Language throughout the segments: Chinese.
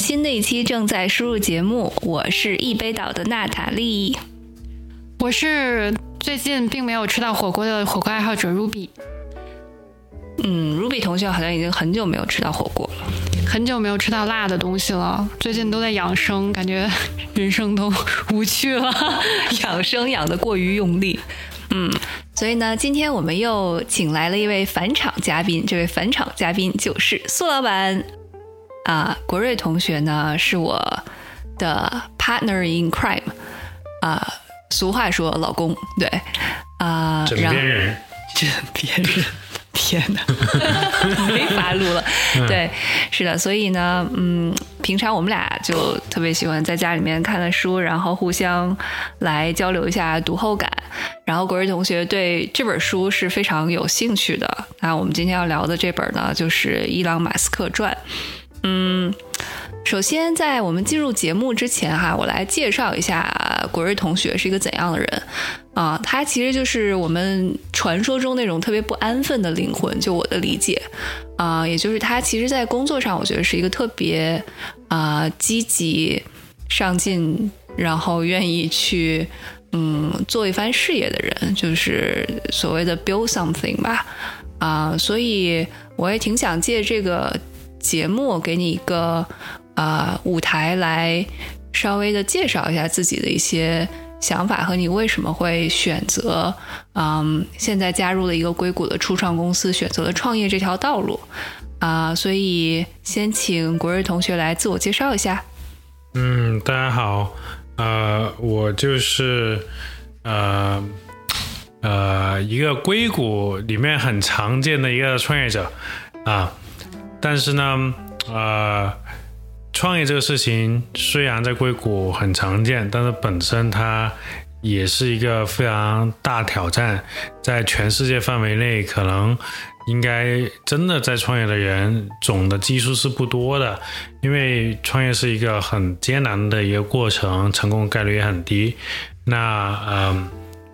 新的一期正在输入节目，我是一杯岛的娜塔莉，我是最近并没有吃到火锅的火锅爱好者 Ruby。嗯，Ruby 同学好像已经很久没有吃到火锅了，很久没有吃到辣的东西了，最近都在养生，感觉人生都 无趣了，养生养的过于用力。嗯，所以呢，今天我们又请来了一位返场嘉宾，这位返场嘉宾就是苏老板。啊，国瑞同学呢是我的 partner in crime，啊，俗话说老公，对，啊，枕边人，枕边人，天哪，没法录了，对，是的，所以呢，嗯，平常我们俩就特别喜欢在家里面看看书，然后互相来交流一下读后感，然后国瑞同学对这本书是非常有兴趣的，那我们今天要聊的这本呢，就是伊朗马斯克传。嗯，首先在我们进入节目之前哈，我来介绍一下国瑞同学是一个怎样的人啊？他其实就是我们传说中那种特别不安分的灵魂，就我的理解啊，也就是他其实，在工作上我觉得是一个特别啊积极上进，然后愿意去嗯做一番事业的人，就是所谓的 build something 吧啊，所以我也挺想借这个。节目给你一个啊舞台来稍微的介绍一下自己的一些想法和你为什么会选择嗯现在加入了一个硅谷的初创公司选择了创业这条道路。啊所以先请国瑞同学来自我介绍一下。嗯大家好。呃我就是呃呃一个硅谷里面很常见的一个创业者。啊。但是呢，呃，创业这个事情虽然在硅谷很常见，但是本身它也是一个非常大挑战，在全世界范围内，可能应该真的在创业的人总的基数是不多的，因为创业是一个很艰难的一个过程，成功概率也很低。那，嗯，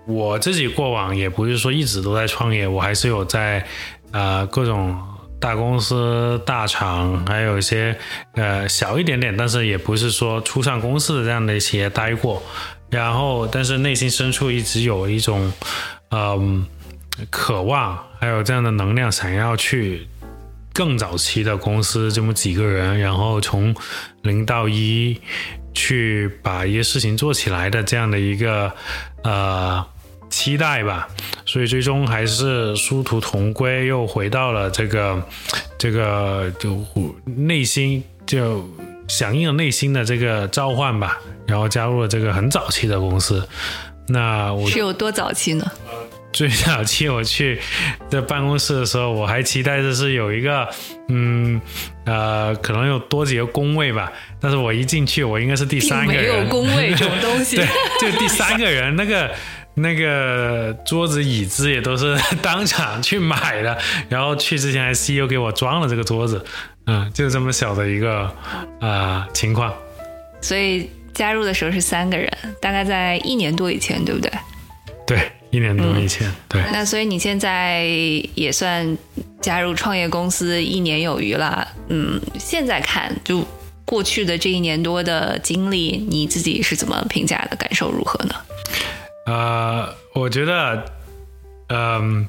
我自己过往也不是说一直都在创业，我还是有在，呃，各种。大公司、大厂，还有一些呃小一点点，但是也不是说初上公司的这样的企业待过。然后，但是内心深处一直有一种嗯渴望，还有这样的能量，想要去更早期的公司这么几个人，然后从零到一去把一些事情做起来的这样的一个呃。期待吧，所以最终还是殊途同归，又回到了这个这个就内心就响应了内心的这个召唤吧，然后加入了这个很早期的公司。那我是有多早期呢？最早期我去在办公室的时候，我还期待的是有一个嗯呃，可能有多几个工位吧。但是我一进去，我应该是第三个人，没有工位这种东西，对，就第三个人那个。那个桌子椅子也都是 当场去买的，然后去之前还 CEO 给我装了这个桌子，嗯，就这么小的一个啊情况。所以加入的时候是三个人，大概在一年多以前，对不对？对，一年多以前。对。那所以你现在也算加入创业公司一年有余了，嗯，现在看就过去的这一年多的经历，你自己是怎么评价的？感受如何呢？呃，我觉得，嗯，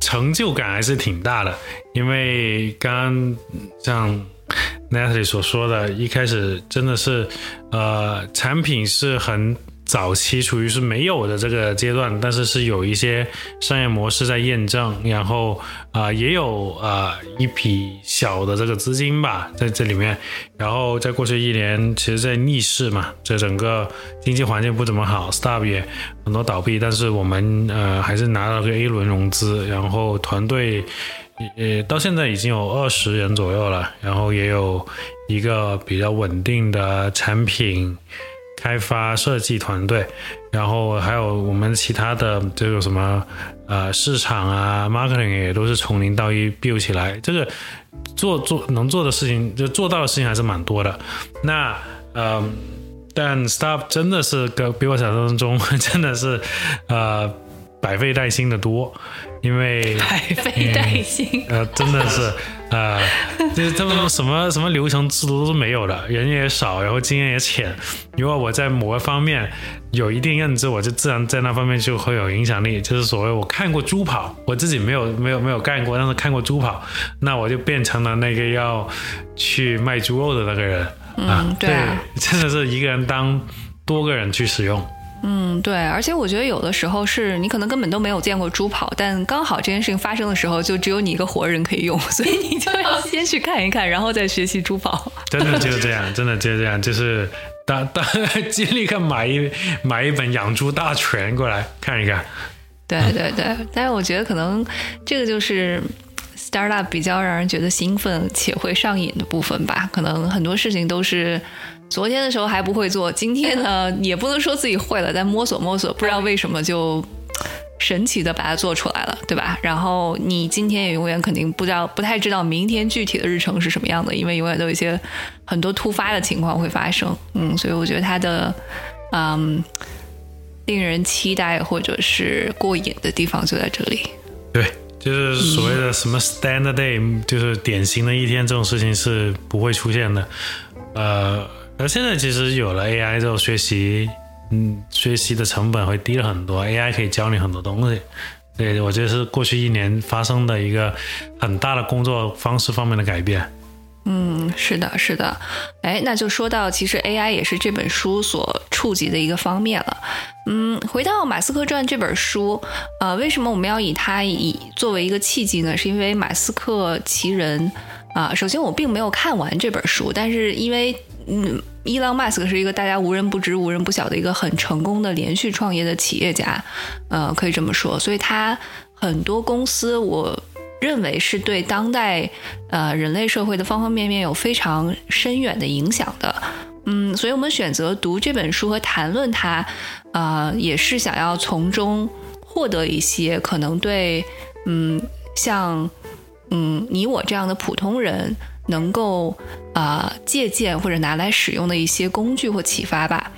成就感还是挺大的，因为刚刚像 Natalie 所说的，一开始真的是，呃，产品是很。早期处于是没有的这个阶段，但是是有一些商业模式在验证，然后啊也有啊一笔小的这个资金吧在这里面，然后在过去一年，其实在逆市嘛，这整个经济环境不怎么好，Startup 也很多倒闭，但是我们呃还是拿了个 A 轮融资，然后团队呃到现在已经有二十人左右了，然后也有一个比较稳定的产品。开发设计团队，然后还有我们其他的这个什么呃市场啊，marketing 也都是从零到一 build 起来。这个做做能做的事情，就做到的事情还是蛮多的。那呃，但 stop 真的是跟比我想象中 真的是呃百废待兴的多，因为百废待兴。呃，真的是，呃，就是他们什么什么流程制度都是没有的，人也少，然后经验也浅。如果我在某个方面有一定认知，我就自然在那方面就会有影响力。就是所谓我看过猪跑，我自己没有没有没有干过，但是看过猪跑，那我就变成了那个要去卖猪肉的那个人啊。对啊，真的是一个人当多个人去使用。嗯，对，而且我觉得有的时候是你可能根本都没有见过猪跑，但刚好这件事情发生的时候，就只有你一个活人可以用，所以你就要先去看一看，然后再学习猪跑。真的就是这样，真的就是这样，就是当当立刻买一买一本养猪大全过来看一看。对对对，但是我觉得可能这个就是 startup 比较让人觉得兴奋且会上瘾的部分吧，可能很多事情都是。昨天的时候还不会做，今天呢 也不能说自己会了，但摸索摸索，不知道为什么就神奇的把它做出来了，对吧？然后你今天也永远肯定不知道，不太知道明天具体的日程是什么样的，因为永远都有一些很多突发的情况会发生。嗯，所以我觉得它的嗯令人期待或者是过瘾的地方就在这里。对，就是所谓的什么 standard day，就是典型的一天这种事情是不会出现的，呃。而现在其实有了 AI 之后，学习，嗯，学习的成本会低了很多。AI 可以教你很多东西，对我觉得是过去一年发生的一个很大的工作方式方面的改变。嗯，是的，是的。哎，那就说到其实 AI 也是这本书所触及的一个方面了。嗯，回到《马斯克传》这本书，呃，为什么我们要以它以作为一个契机呢？是因为《马斯克奇人》啊，首先我并没有看完这本书，但是因为嗯，伊朗马斯克是一个大家无人不知、无人不晓的一个很成功的连续创业的企业家，呃，可以这么说。所以他很多公司，我认为是对当代呃人类社会的方方面面有非常深远的影响的。嗯，所以我们选择读这本书和谈论它，啊，也是想要从中获得一些可能对嗯像嗯你我这样的普通人。能够啊借鉴或者拿来使用的一些工具或启发吧。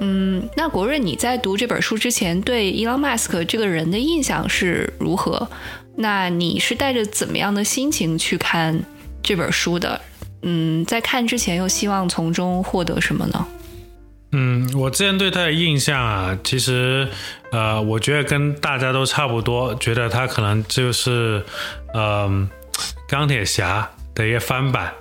嗯，那国瑞你在读这本书之前对伊朗马斯克这个人的印象是如何？那你是带着怎么样的心情去看这本书的？嗯，在看之前又希望从中获得什么呢？嗯，我之前对他的印象啊，其实呃，我觉得跟大家都差不多，觉得他可能就是嗯钢铁侠。的一个翻版，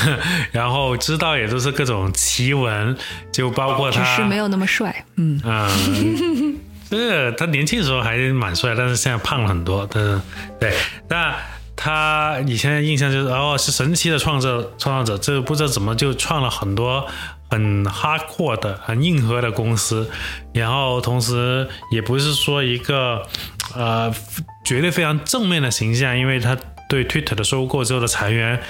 然后知道也都是各种奇闻，就包括他，只是没有那么帅，嗯。嗯，这个他年轻的时候还蛮帅，但是现在胖了很多，是对，那他以前的印象就是哦是神奇的创造创造者，这个不知道怎么就创了很多很 hardcore 的很硬核的公司，然后同时也不是说一个呃绝对非常正面的形象，因为他。对 Twitter 的收购之后的裁员，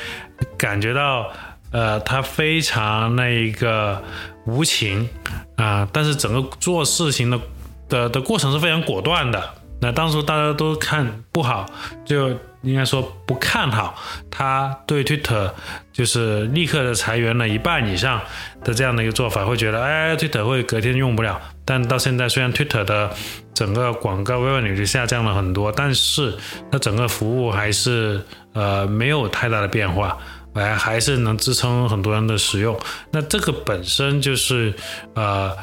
感觉到呃，他非常那一个无情啊，但是整个做事情的的的过程是非常果断的。那当初大家都看不好，就应该说不看好他对 Twitter 就是立刻的裁员了一半以上的这样的一个做法，会觉得哎，Twitter 会隔天用不了。但到现在，虽然 Twitter 的整个广告 revenue 就下降了很多，但是它整个服务还是呃没有太大的变化，还还是能支撑很多人的使用。那这个本身就是呃，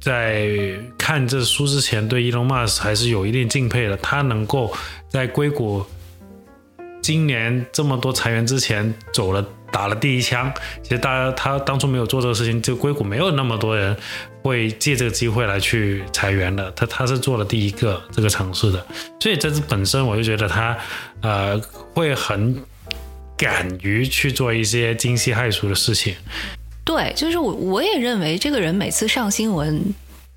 在看这书之前，对 Elon Musk 还是有一定敬佩的。他能够在硅谷今年这么多裁员之前走了。打了第一枪，其实大家他当初没有做这个事情，就硅谷没有那么多人会借这个机会来去裁员的。他他是做了第一个这个尝试的，所以这是本身我就觉得他呃会很敢于去做一些惊世骇俗的事情。对，就是我我也认为这个人每次上新闻，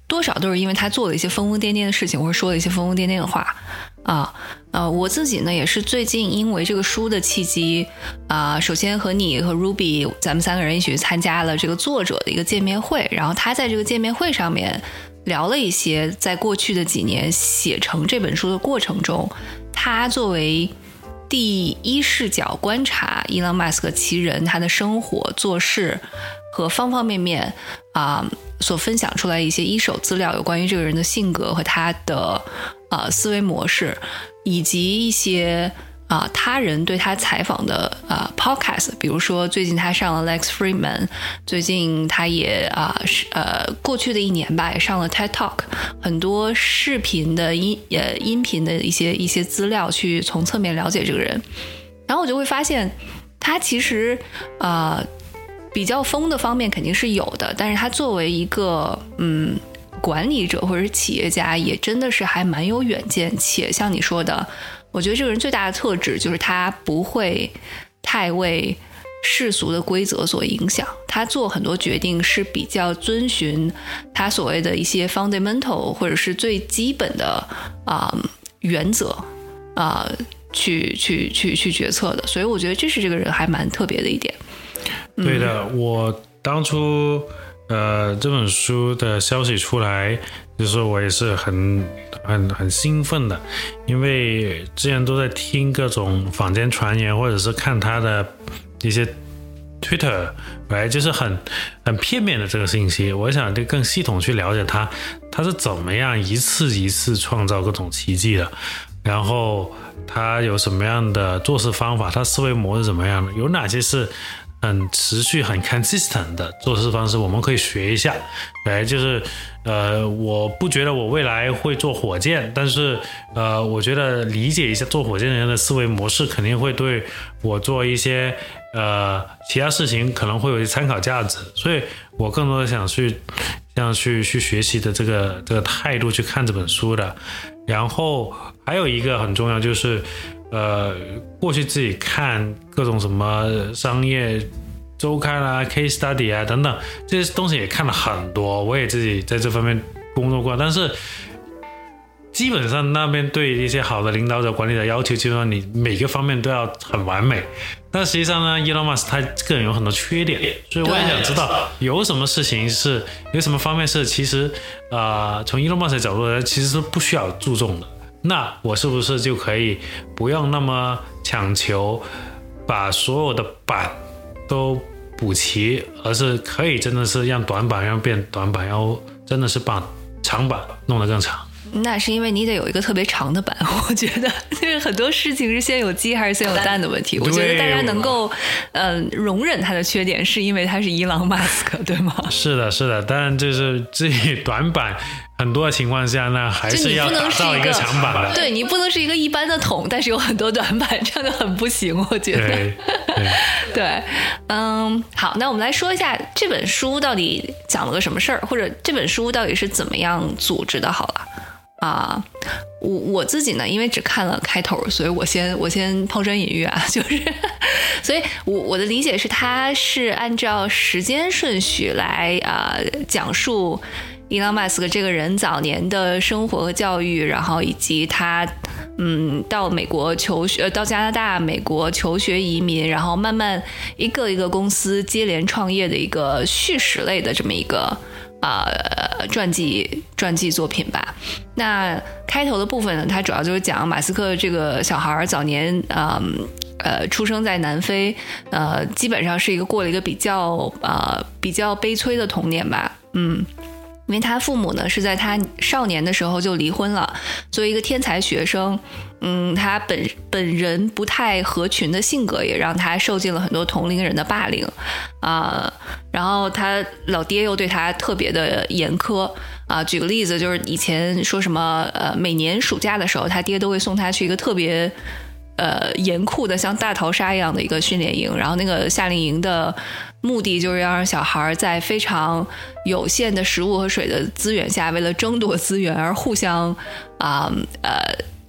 多少都是因为他做了一些疯疯癫癫的事情，或者说了一些疯疯癫癫的话。啊，呃，我自己呢也是最近因为这个书的契机，啊，首先和你和 Ruby 咱们三个人一起参加了这个作者的一个见面会，然后他在这个见面会上面聊了一些在过去的几年写成这本书的过程中，他作为第一视角观察伊朗马斯克其人他的生活做事和方方面面啊所分享出来一些一手资料，有关于这个人的性格和他的。呃，思维模式，以及一些啊他人对他采访的啊 podcast，比如说最近他上了 Lex Friedman，最近他也啊是呃过去的一年吧也上了 TED Talk，很多视频的音呃音频的一些一些资料去从侧面了解这个人，然后我就会发现他其实啊。比较疯的方面肯定是有的，但是他作为一个嗯管理者或者是企业家，也真的是还蛮有远见。且像你说的，我觉得这个人最大的特质就是他不会太为世俗的规则所影响，他做很多决定是比较遵循他所谓的一些 fundamental 或者是最基本的啊原则啊去去去去决策的。所以我觉得这是这个人还蛮特别的一点。对的，我当初呃这本书的消息出来，就是我也是很很很兴奋的，因为之前都在听各种坊间传言，或者是看他的一些 Twitter，来就是很很片面的这个信息。我想就更系统去了解他，他是怎么样一次一次创造各种奇迹的，然后他有什么样的做事方法，他思维模式怎么样的，有哪些是。很持续、很 consistent 的做事方式，我们可以学一下。哎，就是，呃，我不觉得我未来会做火箭，但是，呃，我觉得理解一下做火箭的人的思维模式，肯定会对我做一些呃其他事情可能会有一些参考价值。所以我更多的想去，想去去学习的这个这个态度去看这本书的。然后还有一个很重要就是。呃，过去自己看各种什么商业周刊啊、case study 啊等等这些东西也看了很多，我也自己在这方面工作过，但是基本上那边对一些好的领导者、管理者要求，基本上你每个方面都要很完美。但实际上呢，Elon Musk 他个人有很多缺点，所以我也想知道有什么事情是有什么方面是其实啊，从 Elon Musk 的角度来，其实是不需要注重的。那我是不是就可以不用那么强求，把所有的板都补齐，而是可以真的是让短板要变短板，然后真的是把长板弄得更长。那是因为你得有一个特别长的板，我觉得就是很多事情是先有鸡还是先有蛋的问题。我觉得大家能够嗯容忍他的缺点，是因为他是伊朗马斯克，对吗？是的，是的，但就是至于 短板。很多情况下呢，还是要打造一个长板的。对你不能是一个一般的桶，但是有很多短板，这样就很不行。我觉得。对，嗯，好，那我们来说一下这本书到底讲了个什么事儿，或者这本书到底是怎么样组织的。好了，啊，我我自己呢，因为只看了开头，所以我先我先抛砖引玉啊，就是，所以我我的理解是，它是按照时间顺序来啊讲述。伊朗马斯克这个人早年的生活和教育，然后以及他，嗯，到美国求学，到加拿大、美国求学移民，然后慢慢一个一个公司接连创业的一个叙事类的这么一个啊传记传记作品吧。那开头的部分呢，它主要就是讲马斯克这个小孩早年，嗯呃，出生在南非，呃，基本上是一个过了一个比较呃比较悲催的童年吧，嗯。因为他父母呢是在他少年的时候就离婚了，作为一个天才学生，嗯，他本本人不太合群的性格也让他受尽了很多同龄人的霸凌，啊，然后他老爹又对他特别的严苛，啊，举个例子，就是以前说什么，呃，每年暑假的时候，他爹都会送他去一个特别。呃，严酷的像大逃杀一样的一个训练营，然后那个夏令营的目的就是要让小孩在非常有限的食物和水的资源下，为了争夺资源而互相啊呃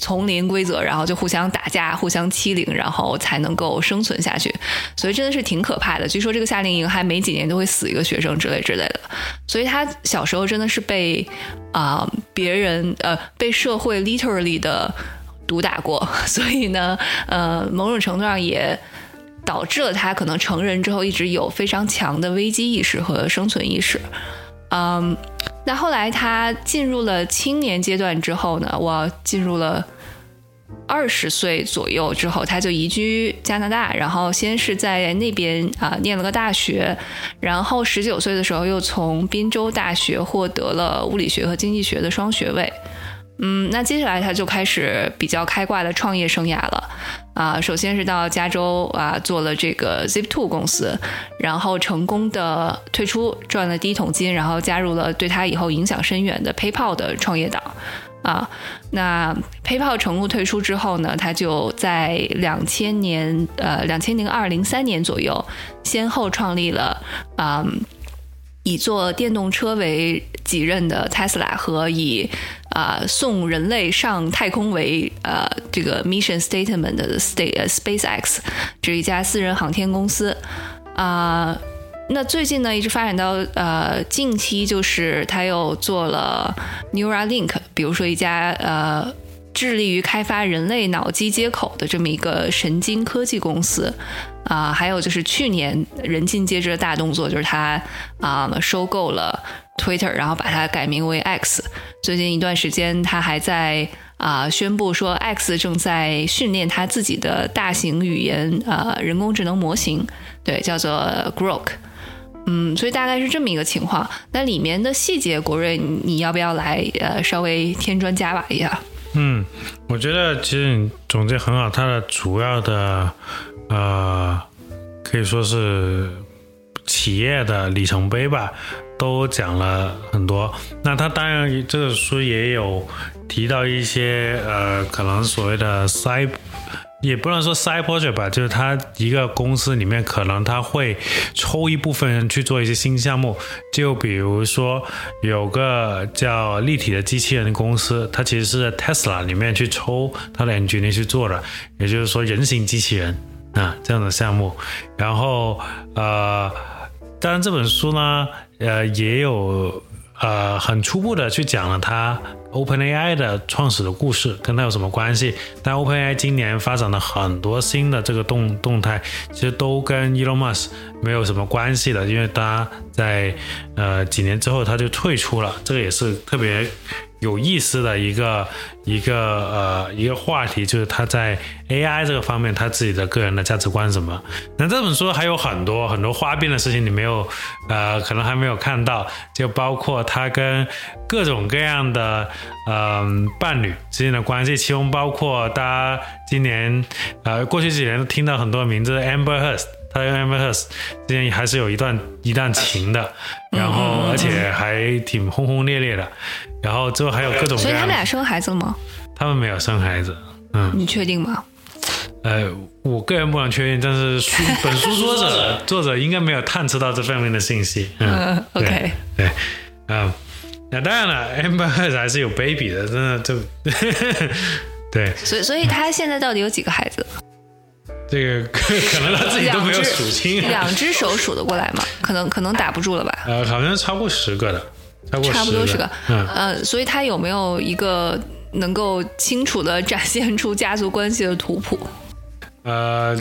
丛林规则，然后就互相打架、互相欺凌，然后才能够生存下去。所以真的是挺可怕的。据说这个夏令营还没几年都会死一个学生之类之类的。所以他小时候真的是被啊别人呃被社会 literally 的。毒打过，所以呢，呃，某种程度上也导致了他可能成人之后一直有非常强的危机意识和生存意识。嗯，那后来他进入了青年阶段之后呢，我进入了二十岁左右之后，他就移居加拿大，然后先是在那边啊念了个大学，然后十九岁的时候又从宾州大学获得了物理学和经济学的双学位。嗯，那接下来他就开始比较开挂的创业生涯了。啊，首先是到加州啊做了这个 Zip2 公司，然后成功的退出，赚了第一桶金，然后加入了对他以后影响深远的 PayPal 的创业党。啊，那 PayPal 成功退出之后呢，他就在两千年呃两千零二零三年左右，先后创立了啊。以做电动车为己任的 Tesla 和以啊送人类上太空为呃这个 mission statement 的 Space SpaceX 这是一家私人航天公司啊。那最近呢，一直发展到呃近期，就是他又做了 Neuralink，比如说一家呃致力于开发人类脑机接口的这么一个神经科技公司。啊，还有就是去年人尽皆知的大动作，就是他啊收购了 Twitter，然后把它改名为 X。最近一段时间，他还在啊宣布说，X 正在训练他自己的大型语言呃人工智能模型，对，叫做 Grok。嗯，所以大概是这么一个情况。那里面的细节，国瑞，你要不要来呃稍微添砖加瓦一下？嗯，我觉得其实你总结很好，它的主要的。呃，可以说是企业的里程碑吧，都讲了很多。那他当然这个书也有提到一些呃，可能所谓的塞也不能说 side project 吧，就是他一个公司里面可能他会抽一部分人去做一些新项目。就比如说有个叫立体的机器人公司，它其实是在 Tesla 里面去抽它的 engineer 去做的，也就是说人形机器人。啊，这样的项目，然后呃，当然这本书呢，呃，也有呃很初步的去讲了它 OpenAI 的创始的故事，跟它有什么关系？但 OpenAI 今年发展了很多新的这个动动态，其实都跟 Elon Musk 没有什么关系的，因为他在呃几年之后他就退出了，这个也是特别。有意思的一个一个呃一个话题，就是他在 AI 这个方面他自己的个人的价值观什么。那这本书还有很多很多花边的事情，你没有呃可能还没有看到，就包括他跟各种各样的嗯伴侣之间的关系，其中包括大家今年呃过去几年都听到很多名字，Amber Heard。他跟 Amber Heard 之间还是有一段一段情的，然后而且还挺轰轰烈烈的，然后之后还有各种。所以他们俩生孩子了吗？他们没有生孩子，嗯。你确定吗？呃，我个人不能确定，但是书本书作者作者应该没有探测到这方面的信息。嗯，OK，对，啊，那当然了，Amber Heard 还是有 baby 的，真的就 对。所以，所以他现在到底有几个孩子？这个 可能他自己都没有数清，两只手数得过来吗？可能可能打不住了吧？呃，好像超过十个的，差不多是个。嗯，呃，所以他有没有一个能够清楚的展现出家族关系的图谱？呃，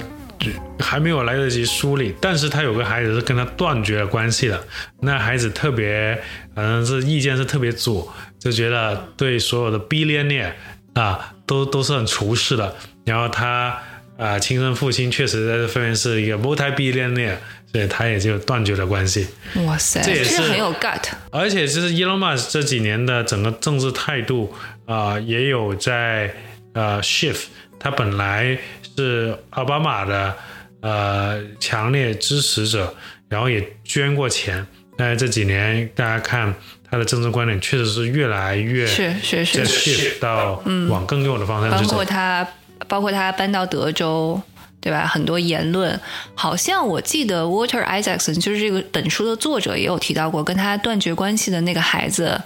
还没有来得及梳理，但是他有个孩子是跟他断绝了关系的，那孩子特别，反正是意见是特别左，就觉得对所有的 billionaire 啊，都都是很仇视的，然后他。啊，亲生父亲确实在这方面是一个 multi-billionaire，所以他也就断绝了关系。哇塞，这也是很有 gut。而且其实 Elon Musk 这几年的整个政治态度啊，也有在呃 shift。他本来是奥巴马的呃强烈支持者，然后也捐过钱，但是这几年大家看他的政治观点确实是越来越是是是 shift 到往更右的方向去走。包括他。包括他搬到德州，对吧？很多言论，好像我记得 Water Isaacson 就是这个本书的作者也有提到过，跟他断绝关系的那个孩子，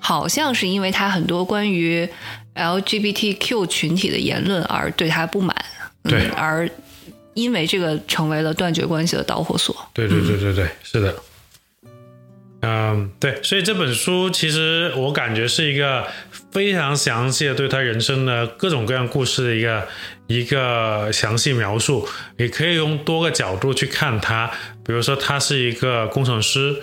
好像是因为他很多关于 LGBTQ 群体的言论而对他不满，对，而因为这个成为了断绝关系的导火索。对对对对对，是的。嗯，对，所以这本书其实我感觉是一个非常详细的对他人生的各种各样故事的一个一个详细描述，也可以用多个角度去看他。比如说，他是一个工程师，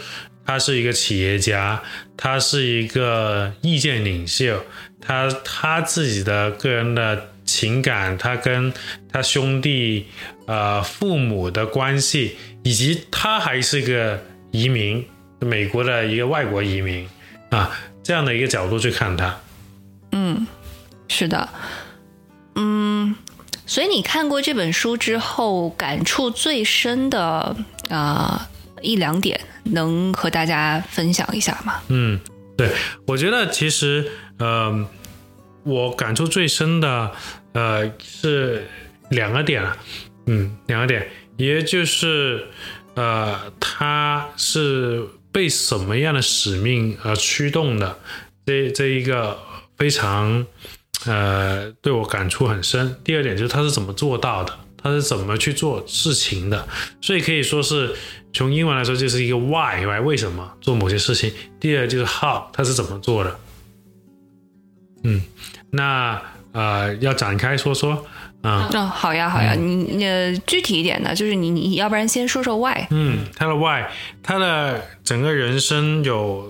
他是一个企业家，他是一个意见领袖，他他自己的个人的情感，他跟他兄弟、呃父母的关系，以及他还是一个移民。美国的一个外国移民啊，这样的一个角度去看他，嗯，是的，嗯，所以你看过这本书之后，感触最深的啊、一两点，能和大家分享一下吗？嗯，对，我觉得其实呃，我感触最深的呃是两个点，嗯，两个点，也就是呃，他是被什么样的使命而驱动的，这这一个非常呃对我感触很深。第二点就是他是怎么做到的，他是怎么去做事情的，所以可以说是从英文来说就是一个 why，right？为什么做某些事情？第二就是 how，他是怎么做的？嗯，那呃要展开说说啊。嗯，好呀，好呀，你你呃具体一点呢，就是你你要不然先说说 why，嗯，他的 why，他的整个人生有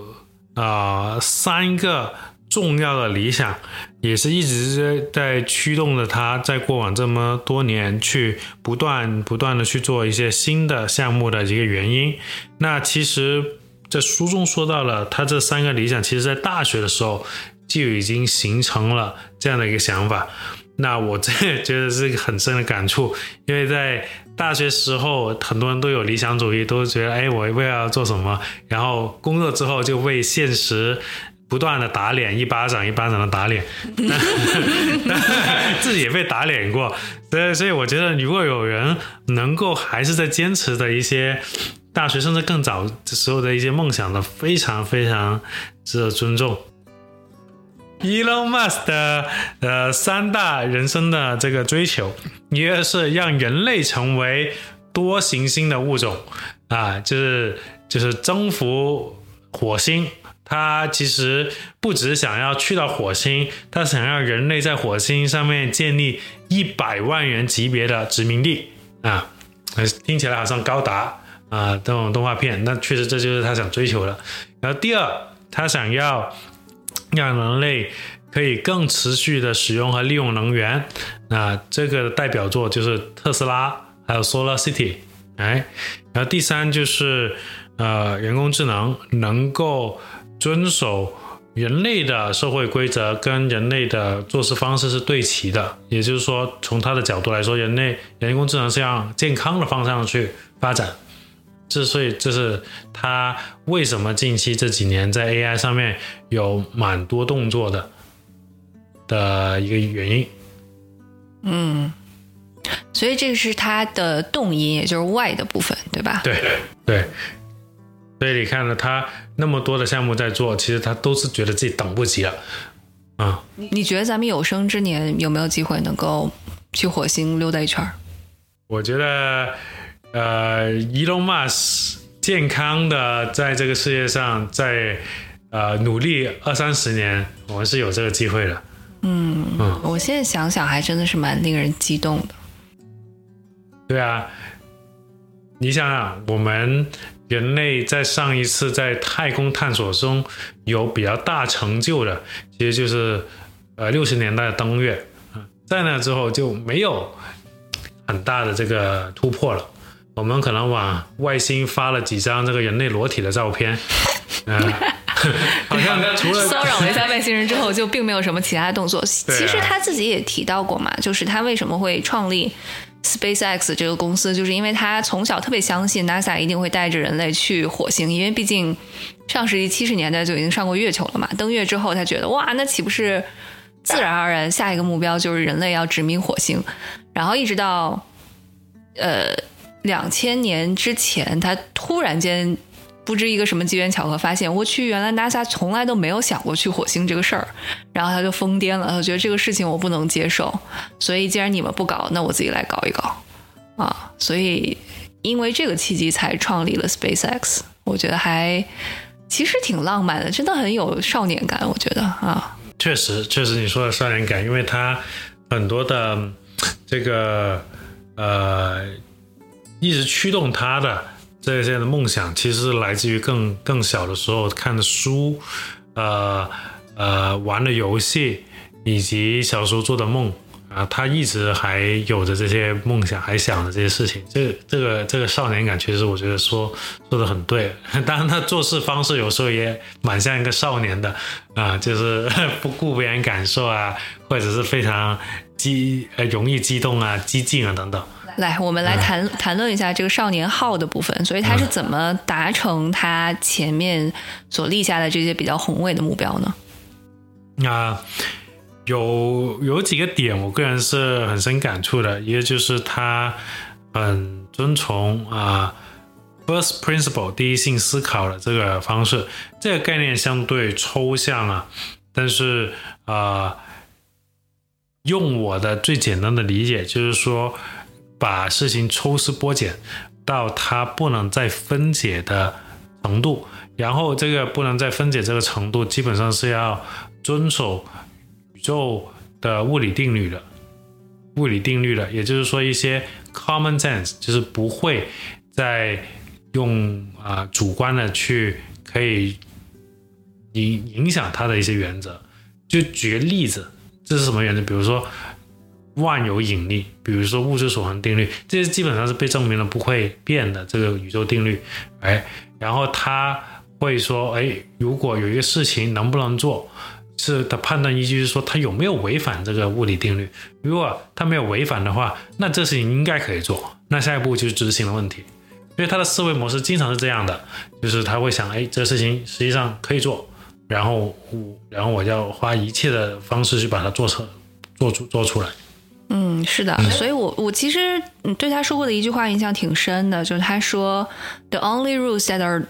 啊、呃三个重要的理想，也是一直在驱动着他在过往这么多年去不断不断的去做一些新的项目的一个原因。那其实，在书中说到了，他这三个理想，其实在大学的时候就已经形成了这样的一个想法。那我这觉得是一个很深的感触，因为在大学时候，很多人都有理想主义，都觉得哎，我未来要做什么，然后工作之后就为现实不断的打脸，一巴掌一巴掌的打脸，自己也被打脸过，所以所以我觉得，如果有人能够还是在坚持的一些大学甚至更早时候的一些梦想的，非常非常值得尊重。Elon Musk 的呃三大人生的这个追求，一个是让人类成为多行星的物种啊，就是就是征服火星。他其实不只想要去到火星，他想让人类在火星上面建立一百万人级别的殖民地啊，听起来好像高达啊这种动画片，那确实这就是他想追求的。然后第二，他想要让人类可以更持续的使用和利用能源。那这个代表作就是特斯拉，还有 Solar City，哎，然后第三就是呃人工智能能够遵守人类的社会规则跟人类的做事方式是对齐的，也就是说，从他的角度来说，人类人工智能是向健康的方向去发展。之所以这是他为什么近期这几年在 AI 上面有蛮多动作的的一个原因。嗯所以这个是它的动因，也就是 why 的部分，对吧？对对，所以你看了他那么多的项目在做，其实他都是觉得自己等不及了啊、你觉得咱们有生之年有没有机会能够去火星溜达一圈儿？我觉得，呃，Elon Musk 健康的在这个世界上，在呃努力二三十年，我们是有这个机会的。嗯嗯我现在想想，还真的是蛮令人激动的。对啊，你想想，我们人类在上一次在太空探索中有比较大成就的，其实就是呃六十年代的登月啊，在那之后就没有很大的这个突破了。我们可能往外星发了几张这个人类裸体的照片，嗯 好像除了骚扰了一下外星人之后，就并没有什么其他动作。啊其实他自己也提到过嘛，就是他为什么会创立 SpaceX 这个公司，就是因为他从小特别相信 NASA 一定会带着人类去火星，因为毕竟上世纪七十年代就已经上过月球了嘛。登月之后，他觉得哇，那岂不是自然而然下一个目标就是人类要殖民火星？然后一直到呃两千年之前，他突然间不知一个什么机缘巧合，发现我去，原来 NASA 从来都没有想过去火星这个事儿，然后他就疯癫了，他觉得这个事情我不能接受，所以既然你们不搞，那我自己来搞一搞啊！所以因为这个契机才创立了 SpaceX，我觉得还其实挺浪漫的，真的很有少年感，我觉得啊，确实，确实你说的少年感，因为他很多的这个呃，一直驱动他的这些的梦想，其实来自于更更小的时候看的书，呃呃玩的游戏，以及小时候做的梦啊，他一直还有着这些梦想，还想着这些事情，这这个这个少年感，其实我觉得说说的很对。当然，他做事方式有时候也蛮像一个少年的啊，就是 不顾别人感受啊，或者是非常激呃容易激动啊、激进啊等等。来，我们来谈谈论一下这个少年号的部分。所以他是怎么达成他前面所立下的这些比较宏伟的目标呢？啊。有有几个点，我个人是很深感触的。一个就是他很遵从啊，first principle 第一性思考的这个方式。这个概念相对抽象啊，但是啊，用我的最简单的理解，就是说把事情抽丝剥茧到它不能再分解的程度，然后这个不能再分解这个程度，基本上是要遵守宇。宙的物理定律的，物理定律的，也就是说一些 common sense，就是不会再用啊主观的去可以影影响它的一些原则。就举个例子，这是什么原则？比如说万有引力，比如说物质守恒定律，这些基本上是被证明了不会变的这个宇宙定律。哎，然后他会说，哎，如果有一个事情能不能做？是的判断依据是说他有没有违反这个物理定律。如果他没有违反的话，那这事情应该可以做。那下一步就是执行的问题。因为他的思维模式经常是这样的，就是他会想，哎，这事情实际上可以做，然后我，然后我要花一切的方式去把它做成，做出做出来。嗯，是的。所以我我其实对他说过的一句话印象挺深的，就是他说，The only rules that are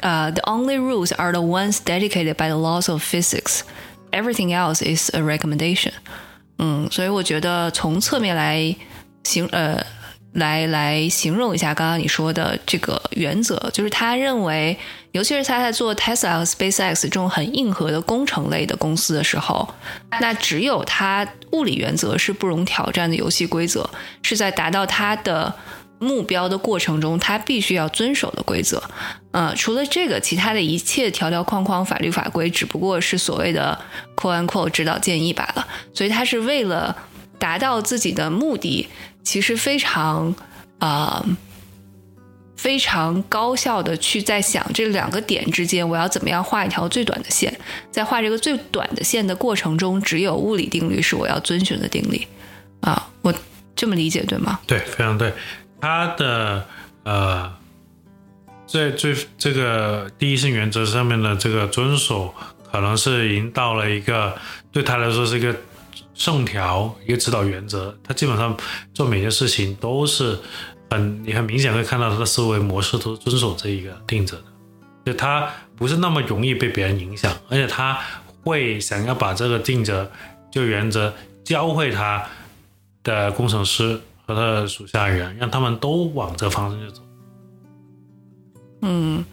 呃，the only rules are the ones dedicated by the laws of physics. Everything else is a recommendation. 嗯，所以我觉得从侧面来形呃 来来形容一下刚刚你说的这个原则，就是他认为，尤其是他在做 Tesla 和 SpaceX 这种很硬核的工程类的公司的时候，那只有他物理原则是不容挑战的游戏规则，是在达到他的。目标的过程中，他必须要遵守的规则，呃，除了这个，其他的一切条条框框、法律法规，只不过是所谓的 “quote unquote” 指导建议罢了。所以，他是为了达到自己的目的，其实非常啊，非常高效的去在想这两个点之间，我要怎么样画一条最短的线。在画这个最短的线的过程中，只有物理定律是我要遵循的定律啊，我这么理解对吗？对，非常对。他的呃，在最这个第一性原则上面的这个遵守，可能是已经到了一个对他来说是一个圣条，一个指导原则。他基本上做每件事情都是很，你很明显会看到他的思维模式都是遵守这一个定则的，就他不是那么容易被别人影响，而且他会想要把这个定则就原则教会他的工程师。和他的属下人，让他们都往这方向去走。嗯，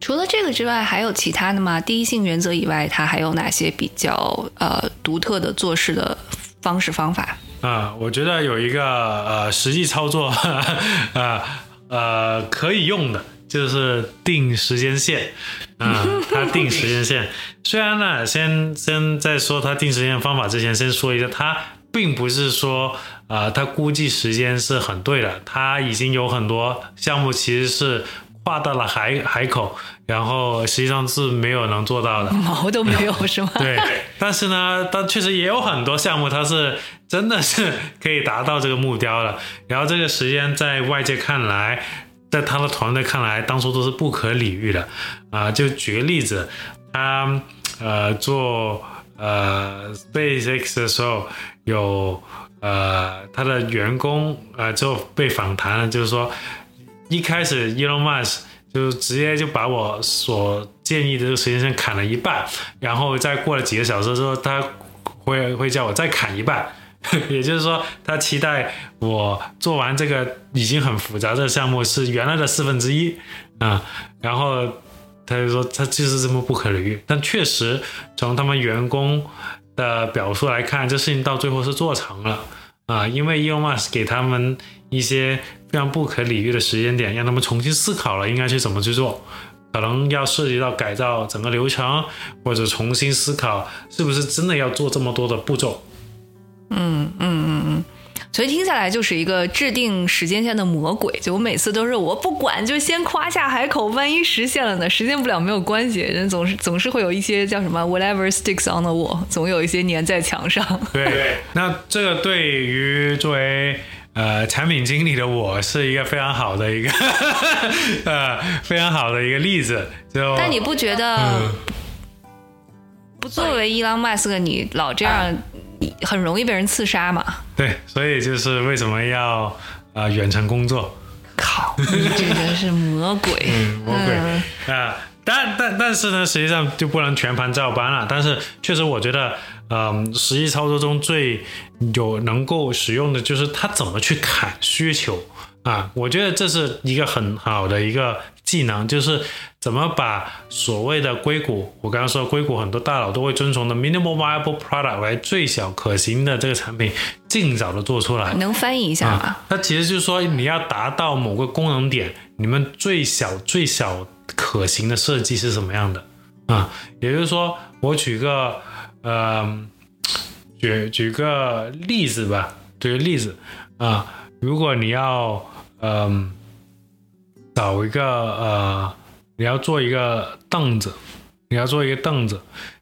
除了这个之外，还有其他的吗？第一性原则以外，它还有哪些比较呃独特的做事的方式方法？啊，我觉得有一个呃实际操作啊 呃可以用的，就是定时间线。啊，他定时间线。虽然呢，先先在说他定时间方法之前，先说一下，他并不是说。啊，他估计时间是很对的，他已经有很多项目其实是画到了海海口，然后实际上是没有能做到的，毛都没有 是吗？对，但是呢，但确实也有很多项目，它是真的是可以达到这个目标的。然后这个时间在外界看来，在他的团队看来，当初都是不可理喻的。啊，就举个例子，他呃做呃 SpaceX 的时候有。呃，他的员工呃就被访谈了，就是说一开始 Elon Musk 就直接就把我所建议的这个时间线砍了一半，然后再过了几个小时之后，他会会叫我再砍一半，也就是说他期待我做完这个已经很复杂的项目是原来的四分之一啊，然后他就说他就是这么不可理喻，但确实从他们员工。的表述来看，这事情到最后是做成了啊，因为 Elon Musk 给他们一些非常不可理喻的时间点，让他们重新思考了应该去怎么去做，可能要涉及到改造整个流程，或者重新思考是不是真的要做这么多的步骤。嗯嗯嗯嗯，所以听下来就是一个制定时间线的魔鬼。就我每次都是我不管，就先夸下海口，万一实现了呢？实现不了没有关系，人总是总是会有一些叫什么 whatever sticks on the wall，总有一些粘在墙上。对，那这个对于作为呃产品经理的我是一个非常好的一个 呃非常好的一个例子。就但你不觉得？嗯不作为伊朗马斯克，你老这样，很容易被人刺杀嘛？对，所以就是为什么要呃远程工作。靠，你这个是 魔鬼，嗯，魔鬼啊、但但但是呢，实际上就不能全盘照搬了。但是确实，我觉得，嗯、实际操作中最有能够使用的就是它怎么去砍需求啊。我觉得这是一个很好的一个技能，就是怎么把所谓的硅谷，我刚刚说硅谷很多大佬都会遵从的 minimal viable product 为最小可行的这个产品，尽早的做出来。能翻译一下吗？啊，那其实就是说你要达到某个功能点，你们最小最小可行的设计是什么样的啊？也就是说，我举个呃，举举个例子吧，举个例子啊，如果你要嗯、找一个呃，你要做一个凳子，你要做一个凳子，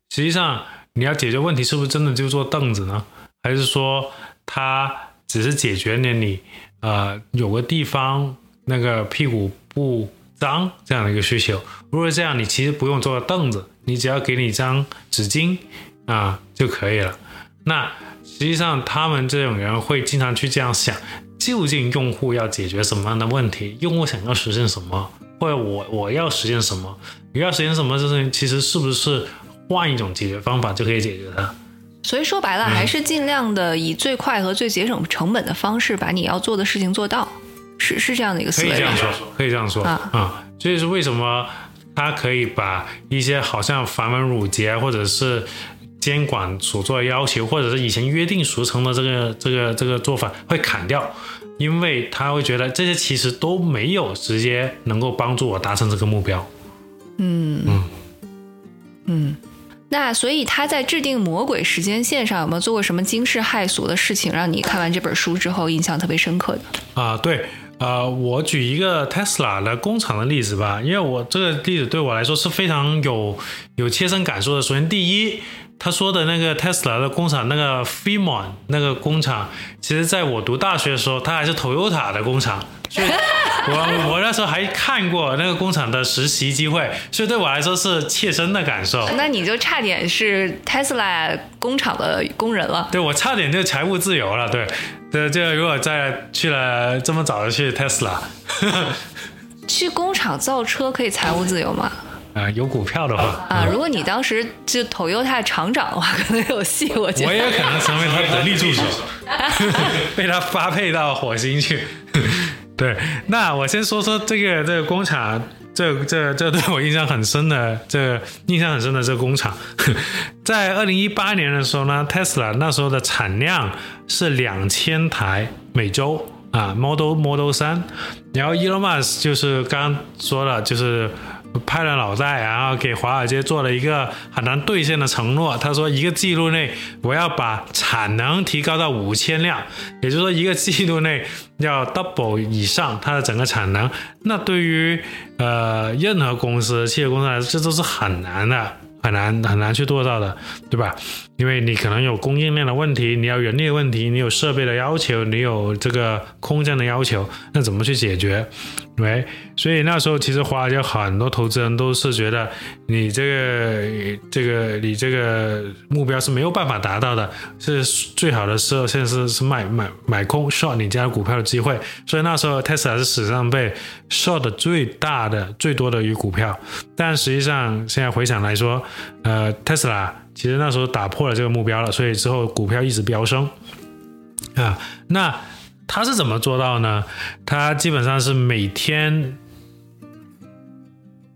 实际上你要解决问题是不是真的就做凳子呢？还是说它只是解决了你呃有个地方那个屁股不脏这样的一个需求？如果这样，你其实不用做个凳子，你只要给你一张纸巾啊就可以了。那实际上他们这种人会经常去这样想：究竟用户要解决什么样的问题？用户想要实现什么？或者我我要实现什么？你要实现什么事情？其实是不是换一种解决方法就可以解决它？所以说白了，还是尽量的以最快和最节省成本的方式，把你要做的事情做到，是是这样的一个思维可以这样？说，可以这样说啊啊。这就是为什么他可以把一些好像繁文缛节或者是监管所做的要求，或者是以前约定俗成的这个这个这个做法会砍掉，因为他会觉得这些其实都没有直接能够帮助我达成这个目标。嗯嗯嗯那所以他在制定魔鬼时间线上有没有做过什么惊世骇俗的事情，让你看完这本书之后印象特别深刻的？啊，对，呃，我举一个 Tesla 的工厂的例子吧，因为我这个例子对我来说是非常有有切身感受的。首先，第一，他说的那个 Tesla 的工厂，那个 Fremont 那个工厂，其实在我读大学的时候，它还是 Toyota 的工厂，所以我 我那时候还看过那个工厂的实习机会，所以对我来说是切身的感受。那你就差点是 Tesla 工厂的工人了。对我差点就财务自由了，对，对，就如果再去了这么早的去 Tesla，去工厂造车可以财务自由吗？啊、有股票的话，啊，如果你当时就 Toyota 厂长的话，可能有戏。我觉得我也可能成为他得力助手，被他发配到火星去。对，那我先说说这个这个工厂，这这这对我印象很深的，这个印象很深的这个工厂，在二零一八年的时候呢，Tesla 那时候的产量是两千台每周啊，Model Model 三，然后 Elon Musk 就是刚刚说了，就是。拍了脑袋，然后给华尔街做了一个很难兑现的承诺。他说，一个季度内我要把产能提高到五千辆，也就是说，一个季度内要 double 以上它的整个产能。那对于呃任何公司、汽车公司来说，这都是很难的。很难很难去做到的，对吧？因为你可能有供应链的问题，你要人力的问题，你有设备的要求，你有这个空间的要求，那怎么去解决？对，所以那时候其实华尔街很多投资人都是觉得你这个这个你这个目标是没有办法达到的，是最好的时候现在是是买买买空 short 你家股票的机会，所以那时候 Tesla 是史上被 short 最大的最多的一股票，但实际上现在回想来说，呃，Tesla 其实那时候打破了这个目标了，所以之后股票一直飙升啊，那。他是怎么做到呢？他基本上是每天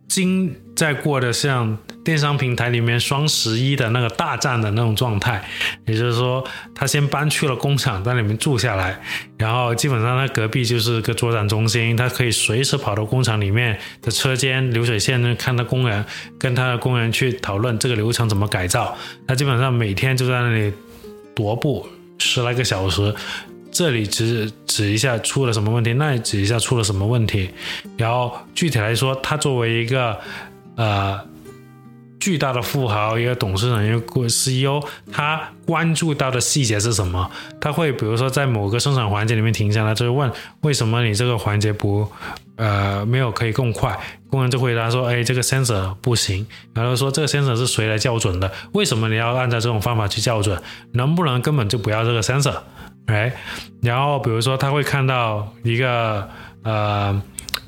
经在过的像电商平台里面双十一的那个大战的那种状态，也就是说，他先搬去了工厂，在里面住下来，然后基本上他隔壁就是个作战中心，他可以随时跑到工厂里面的车间流水线看他工人，跟他的工人去讨论这个流程怎么改造。他基本上每天就在那里踱步。十来个小时，这里指指一下出了什么问题，那里指一下出了什么问题，然后具体来说，他作为一个呃巨大的富豪，一个董事长，一个 CEO，他关注到的细节是什么？他会比如说在某个生产环节里面停下来，就是问为什么你这个环节不呃没有可以更快？工人就回答说，哎，这个 sensor 不行。然后说这个 sensor 是谁来校准的？为什么你要按照这种方法去校准？能不能根本就不要这个 sensor？哎，然后比如说他会看到一个呃。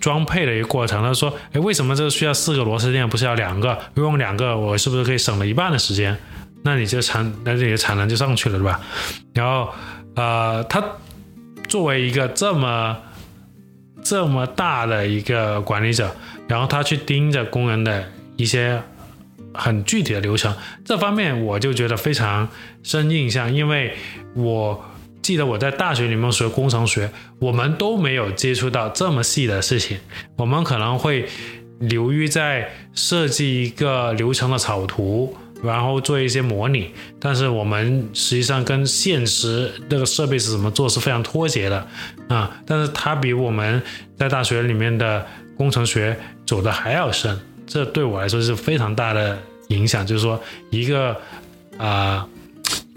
装配的一个过程，他说：“哎，为什么这个需要四个螺丝钉，不是要两个？用两个，我是不是可以省了一半的时间？那你这产，那你的产能就上去了，对吧？然后，呃，他作为一个这么这么大的一个管理者，然后他去盯着工人的一些很具体的流程，这方面我就觉得非常深印象，因为我。”记得我在大学里面学工程学，我们都没有接触到这么细的事情。我们可能会流于在设计一个流程的草图，然后做一些模拟，但是我们实际上跟现实这个设备是怎么做是非常脱节的啊。但是它比我们在大学里面的工程学走的还要深，这对我来说是非常大的影响。就是说一个啊。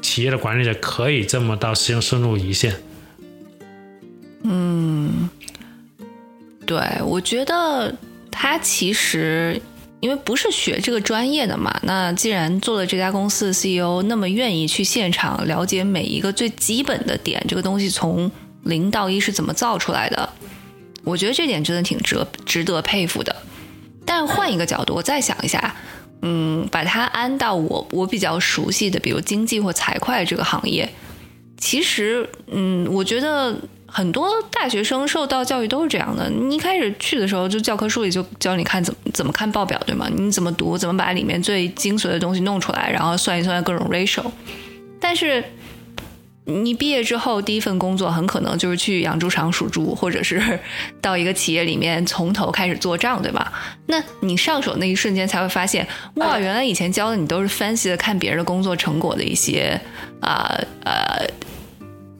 企业的管理者可以这么到深深入一线。嗯，对，我觉得他其实因为不是学这个专业的嘛，那既然做了这家公司的 CEO，那么愿意去现场了解每一个最基本的点，这个东西从零到一是怎么造出来的，我觉得这点真的挺值值得佩服的。但换一个角度，我再想一下。嗯，把它安到我我比较熟悉的，比如经济或财会这个行业，其实，嗯，我觉得很多大学生受到教育都是这样的。你一开始去的时候，就教科书里就教你看怎么怎么看报表，对吗？你怎么读，怎么把里面最精髓的东西弄出来，然后算一算各种 ratio。但是。你毕业之后第一份工作很可能就是去养猪场数猪，或者是 到一个企业里面从头开始做账，对吧？那你上手那一瞬间才会发现，哇，原来以前教的你都是分析的看别人的工作成果的一些啊呃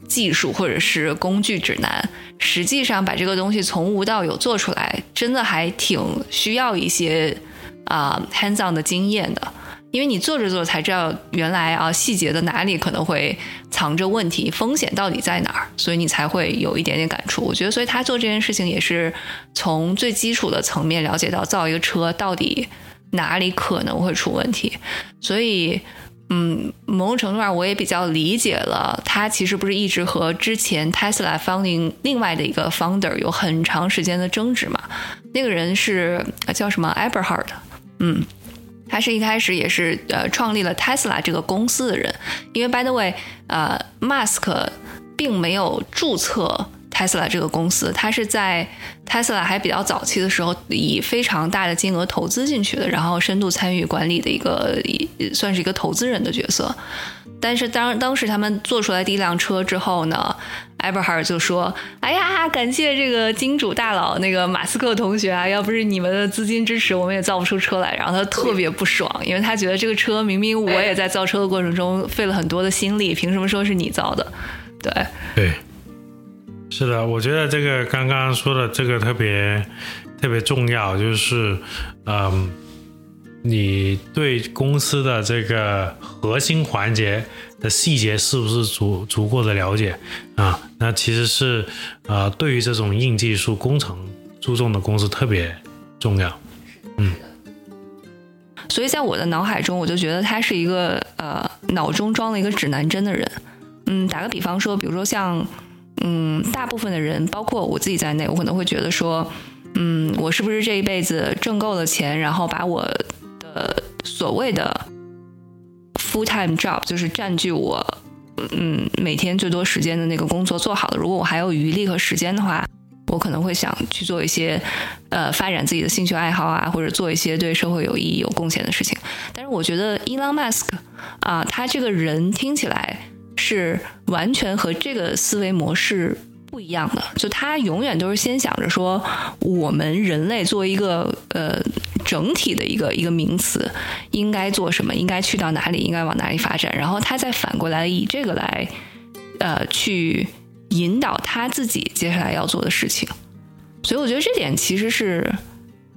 技术或者是工具指南，实际上把这个东西从无到有做出来，真的还挺需要一些啊 hands on 的经验的。因为你做着做着才知道，原来啊细节的哪里可能会藏着问题，风险到底在哪儿，所以你才会有一点点感触。我觉得，所以他做这件事情也是从最基础的层面了解到造一个车到底哪里可能会出问题。所以，嗯，某种程度上我也比较理解了他其实不是一直和之前 Tesla founding 另外的一个 founder 有很长时间的争执嘛？那个人是叫什么 Eberhard，嗯。他是一开始也是呃创立了 Tesla 这个公司的人，因为 By the way，呃，Musk 并没有注册 Tesla 这个公司，他是在 Tesla 还比较早期的时候以非常大的金额投资进去的，然后深度参与管理的一个算是一个投资人的角色。但是当当时他们做出来第一辆车之后呢？艾伯哈尔就说：“哎呀，感谢这个金主大佬那个马斯克同学啊，要不是你们的资金支持，我们也造不出车来。”然后他特别不爽，因为他觉得这个车明明我也在造车的过程中费了很多的心力，凭什么说是你造的？对对，是的，我觉得这个刚刚说的这个特别特别重要，就是嗯，你对公司的这个核心环节。的细节是不是足足够的了解啊？那其实是呃，对于这种硬技术工程注重的公司特别重要。嗯，所以在我的脑海中，我就觉得他是一个呃，脑中装了一个指南针的人。嗯，打个比方说，比如说像嗯，大部分的人，包括我自己在内，我可能会觉得说，嗯，我是不是这一辈子挣够了钱，然后把我的所谓的。Full time job 就是占据我，嗯，每天最多时间的那个工作做好了。如果我还有余力和时间的话，我可能会想去做一些，呃，发展自己的兴趣爱好啊，或者做一些对社会有意义、有贡献的事情。但是我觉得 Elon Musk 啊，他这个人听起来是完全和这个思维模式。不一样的，就他永远都是先想着说，我们人类作为一个呃整体的一个一个名词，应该做什么，应该去到哪里，应该往哪里发展，然后他再反过来以这个来呃去引导他自己接下来要做的事情。所以我觉得这点其实是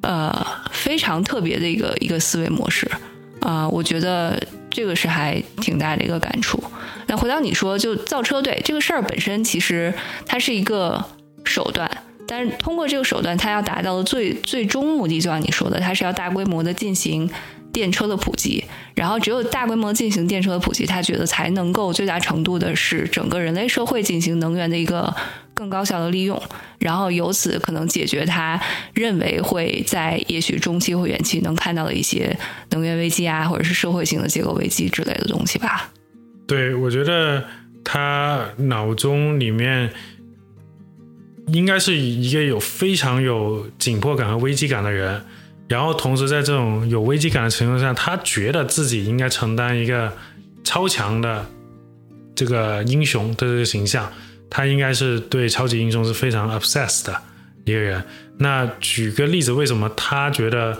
呃非常特别的一个一个思维模式啊、我觉得这个是还挺大的一个感触。那回到你说，就造车队这个事儿本身，其实它是一个手段，但是通过这个手段，它要达到的最最终目的，就像你说的，它是要大规模的进行电车的普及，然后只有大规模进行电车的普及，他觉得才能够最大程度的使整个人类社会进行能源的一个更高效的利用，然后由此可能解决他认为会在也许中期或远期能看到的一些能源危机啊，或者是社会性的结构危机之类的东西吧。对，我觉得他脑中里面应该是一个有非常有紧迫感和危机感的人，然后同时在这种有危机感的情况下，他觉得自己应该承担一个超强的这个英雄的这个形象，他应该是对超级英雄是非常 obsessed 的一个人。那举个例子，为什么他觉得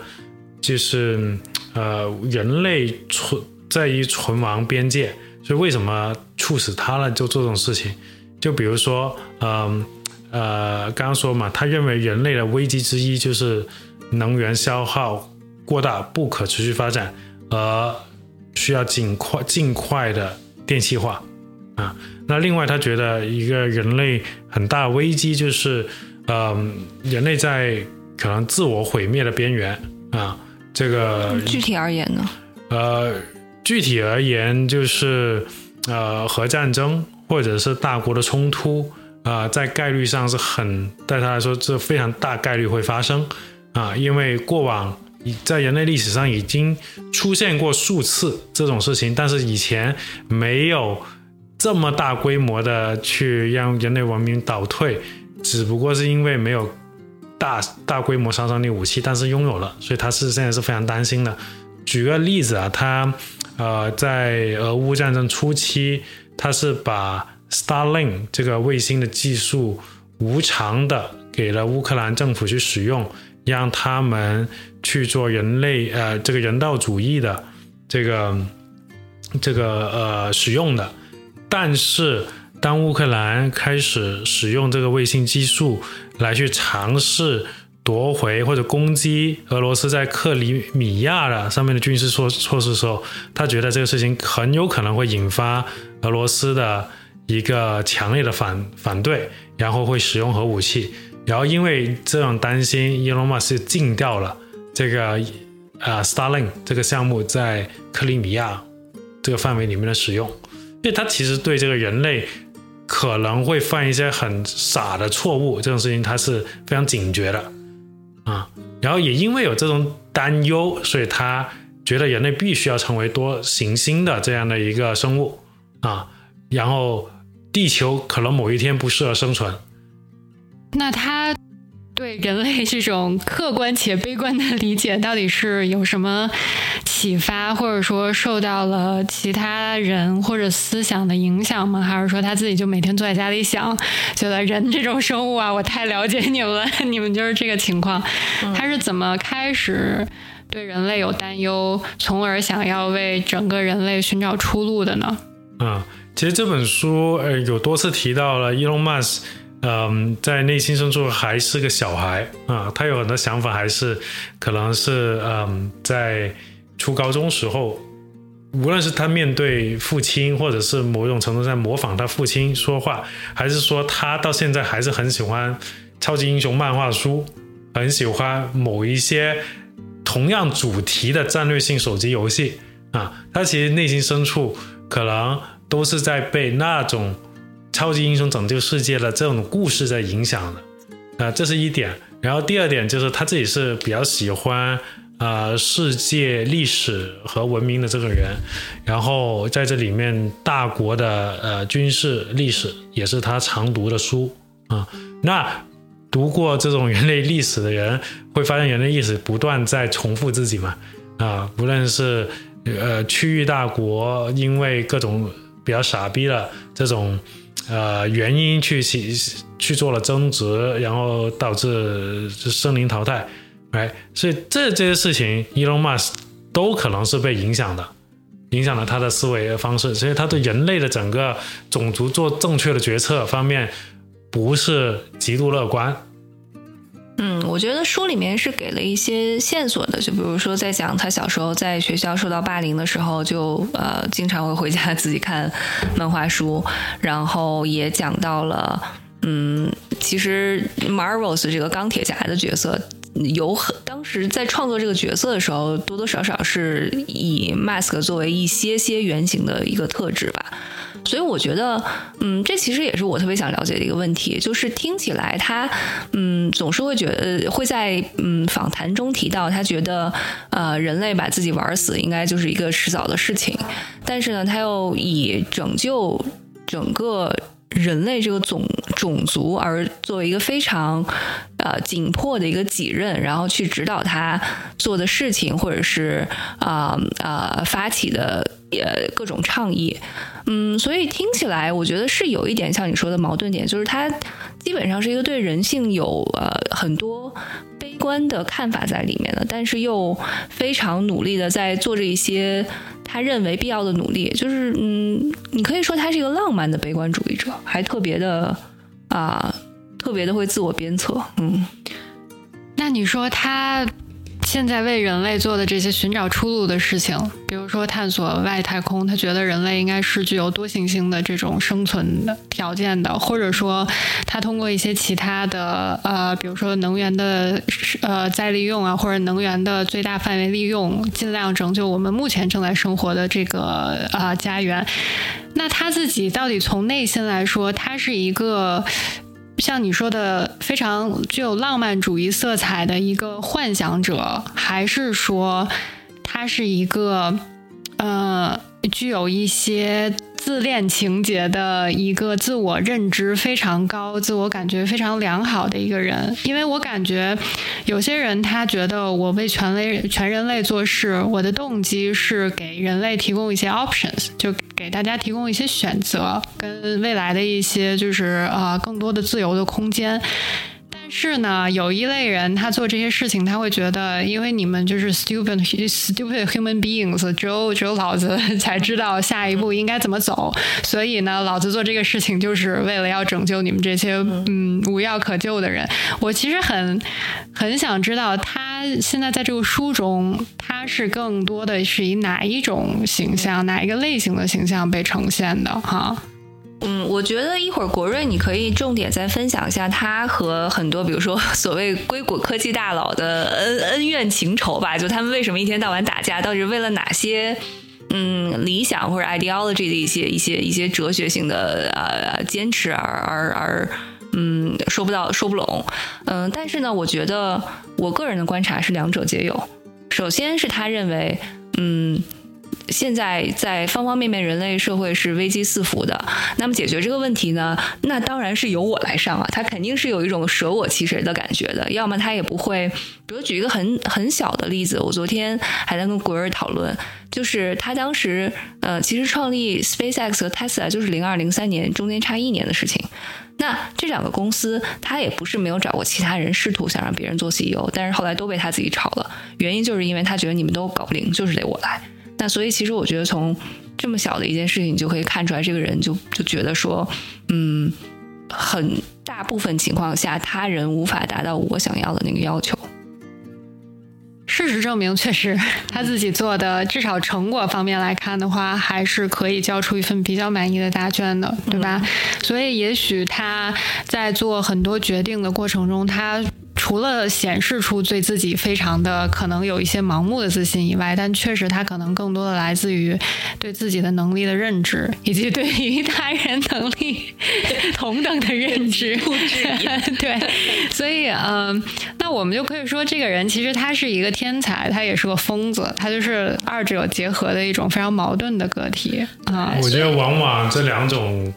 就是呃人类存在于存亡边界？所以为什么促使他了就做这种事情？就比如说，嗯，刚刚说嘛，他认为人类的危机之一就是能源消耗过大，不可持续发展，而需要尽快尽快的电气化啊。那另外，他觉得一个人类很大危机就是，嗯、人类在可能自我毁灭的边缘啊。这个具体而言呢？呃，具体而言就是呃核战争或者是大国的冲突啊、在概率上是很对他来说这非常大概率会发生啊、因为过往在人类历史上已经出现过数次这种事情，但是以前没有这么大规模的去让人类文明倒退，只不过是因为没有大大规模杀伤力武器，但是拥有了，所以他是现在是非常担心的。举个例子啊，他呃在俄乌战争初期，他是把 Starlink 这个卫星的技术无偿的给了乌克兰政府去使用，让他们去做人类呃这个人道主义的这个这个呃使用的。但是当乌克兰开始使用这个卫星技术来去尝试夺回或者攻击俄罗斯在克里米亚的上面的军事措措施的时候，他觉得这个事情很有可能会引发俄罗斯的一个强烈的反反对，然后会使用核武器。然后因为这种担心伊隆马斯禁掉了这个呃 Starlink 这个项目在克里米亚这个范围里面的使用，因为他其实对这个人类可能会犯一些很傻的错误这种事情，他是非常警觉的啊。然后也因为有这种担忧，所以他觉得人类必须要成为多行星的这样的一个生物啊，然后地球可能某一天不适合生存。那他对人类这种客观且悲观的理解，到底是有什么启发，或者说受到了其他人或者思想的影响吗？还是说他自己就每天坐在家里想，觉得人这种生物啊，我太了解你们了，你们就是这个情况？他是怎么开始对人类有担忧，从而想要为整个人类寻找出路的呢？啊，其实这本书呃有多次提到了 Elon Musk，嗯，在内心深处还是个小孩啊，他有很多想法，还是可能是嗯在初高中时候，无论是他面对父亲，或者是某种程度上模仿他父亲说话，还是说他到现在还是很喜欢超级英雄漫画书，很喜欢某一些同样主题的战略性手机游戏啊，他其实内心深处可能都是在被那种超级英雄拯救世界的这种故事在影响的，啊、这是一点。然后第二点就是他自己是比较喜欢呃世界历史和文明的这个人，然后在这里面大国的呃军事历史也是他常读的书。啊、那读过这种人类历史的人会发现人类历史不断在重复自己嘛。啊、无论是呃区域大国因为各种比较傻逼的这种呃原因去去去做了争执，然后导致生灵淘汰，哎，所以这这些事情，Elon Musk 都可能是被影响的影响了他的思维方式，所以他对人类的整个种族做正确的决策方面不是极度乐观。嗯，我觉得书里面是给了一些线索的，就比如说在讲他小时候在学校受到霸凌的时候，就呃经常会回家 自己看漫画书，然后也讲到了，嗯，其实 Marvels 这个钢铁侠的角色。有很当时在创作这个角色的时候，多多少少是以 Mask 作为一些些原型的一个特质吧，所以我觉得，嗯，这其实也是我特别想了解的一个问题，就是听起来他，嗯，总是会觉得会在嗯访谈中提到，他觉得呃人类把自己玩死应该就是一个迟早的事情，但是呢，他又以拯救整个。人类这个种种族，而作为一个非常呃紧迫的一个己任，然后去指导他做的事情，或者是啊啊发起的呃各种倡议，嗯，所以听起来我觉得是有一点像你说的矛盾点，就是他基本上是一个对人性有呃很多悲观的看法在里面的，但是又非常努力的在做着一些。他认为必要的努力，就是嗯，你可以说他是一个浪漫的悲观主义者，还特别的啊，特别的会自我鞭策，嗯。那你说他？现在为人类做的这些寻找出路的事情，比如说探索外太空，他觉得人类应该是具有多行星的这种生存的条件的，或者说他通过一些其他的呃，比如说能源的呃再利用啊，或者能源的最大范围利用，尽量拯救我们目前正在生活的这个啊家园。那他自己到底从内心来说，他是一个？像你说的，非常具有浪漫主义色彩的一个幻想者，还是说他是一个呃具有一些自恋情节的一个自我认知非常高、自我感觉非常良好的一个人？因为我感觉有些人他觉得我为全类全人类做事，我的动机是给人类提供一些 options，就。给大家提供一些选择，跟未来的一些就是呃更多的自由的空间。是呢，有一类人，他做这些事情，他会觉得，因为你们就是 stupid stupid human beings，只有只有老子 才知道下一步应该怎么走，所以呢，老子做这个事情就是为了要拯救你们这些嗯无药可救的人。我其实很很想知道，他现在在这个书中，他是更多的是以哪一种形象，哪一个类型的形象被呈现的哈？嗯，我觉得一会儿国瑞你可以重点再分享一下他和很多，比如说 所谓硅谷科技大佬的恩恩怨情仇吧，就他们为什么一天到晚打架，到底是为了哪些嗯理想或者 ideology 的一些一些一些哲学性的呃坚持而而而嗯说不到说不拢，嗯，但是呢，我觉得我个人的观察是两者皆有，首先是他认为嗯。现在在方方面面，人类社会是危机四伏的。那么解决这个问题呢？那当然是由我来上啊。他肯定是有一种舍我其谁的感觉的，要么他也不会。比如举一个很很小的例子，我昨天还在跟国瑞讨论，就是他当时呃，其实创立 SpaceX 和 Tesla 就是零二零三年，中间差一年的事情。那这两个公司，他也不是没有找过其他人试图想让别人做 CEO，但是后来都被他自己炒了。原因就是因为他觉得你们都搞不定，就是得我来。那所以，其实我觉得从这么小的一件事情，你就可以看出来，这个人就就觉得说，嗯，很大部分情况下，他人无法达到我想要的那个要求。事实证明，确实 他自己做的，至少成果方面来看的话，还是可以交出一份比较满意的答卷的，对吧？所以，也许他在做很多决定的过程中，他。除了显示出对自己非常的可能有一些盲目的自信以外，但确实他可能更多的来自于对自己的能力的认知，以及对于他人能力 同等的认知。对，所以嗯，那我们就可以说，这个人其实他是一个天才，他也是个疯子，他就是二者结合的一种非常矛盾的个体啊。我觉得往往这两种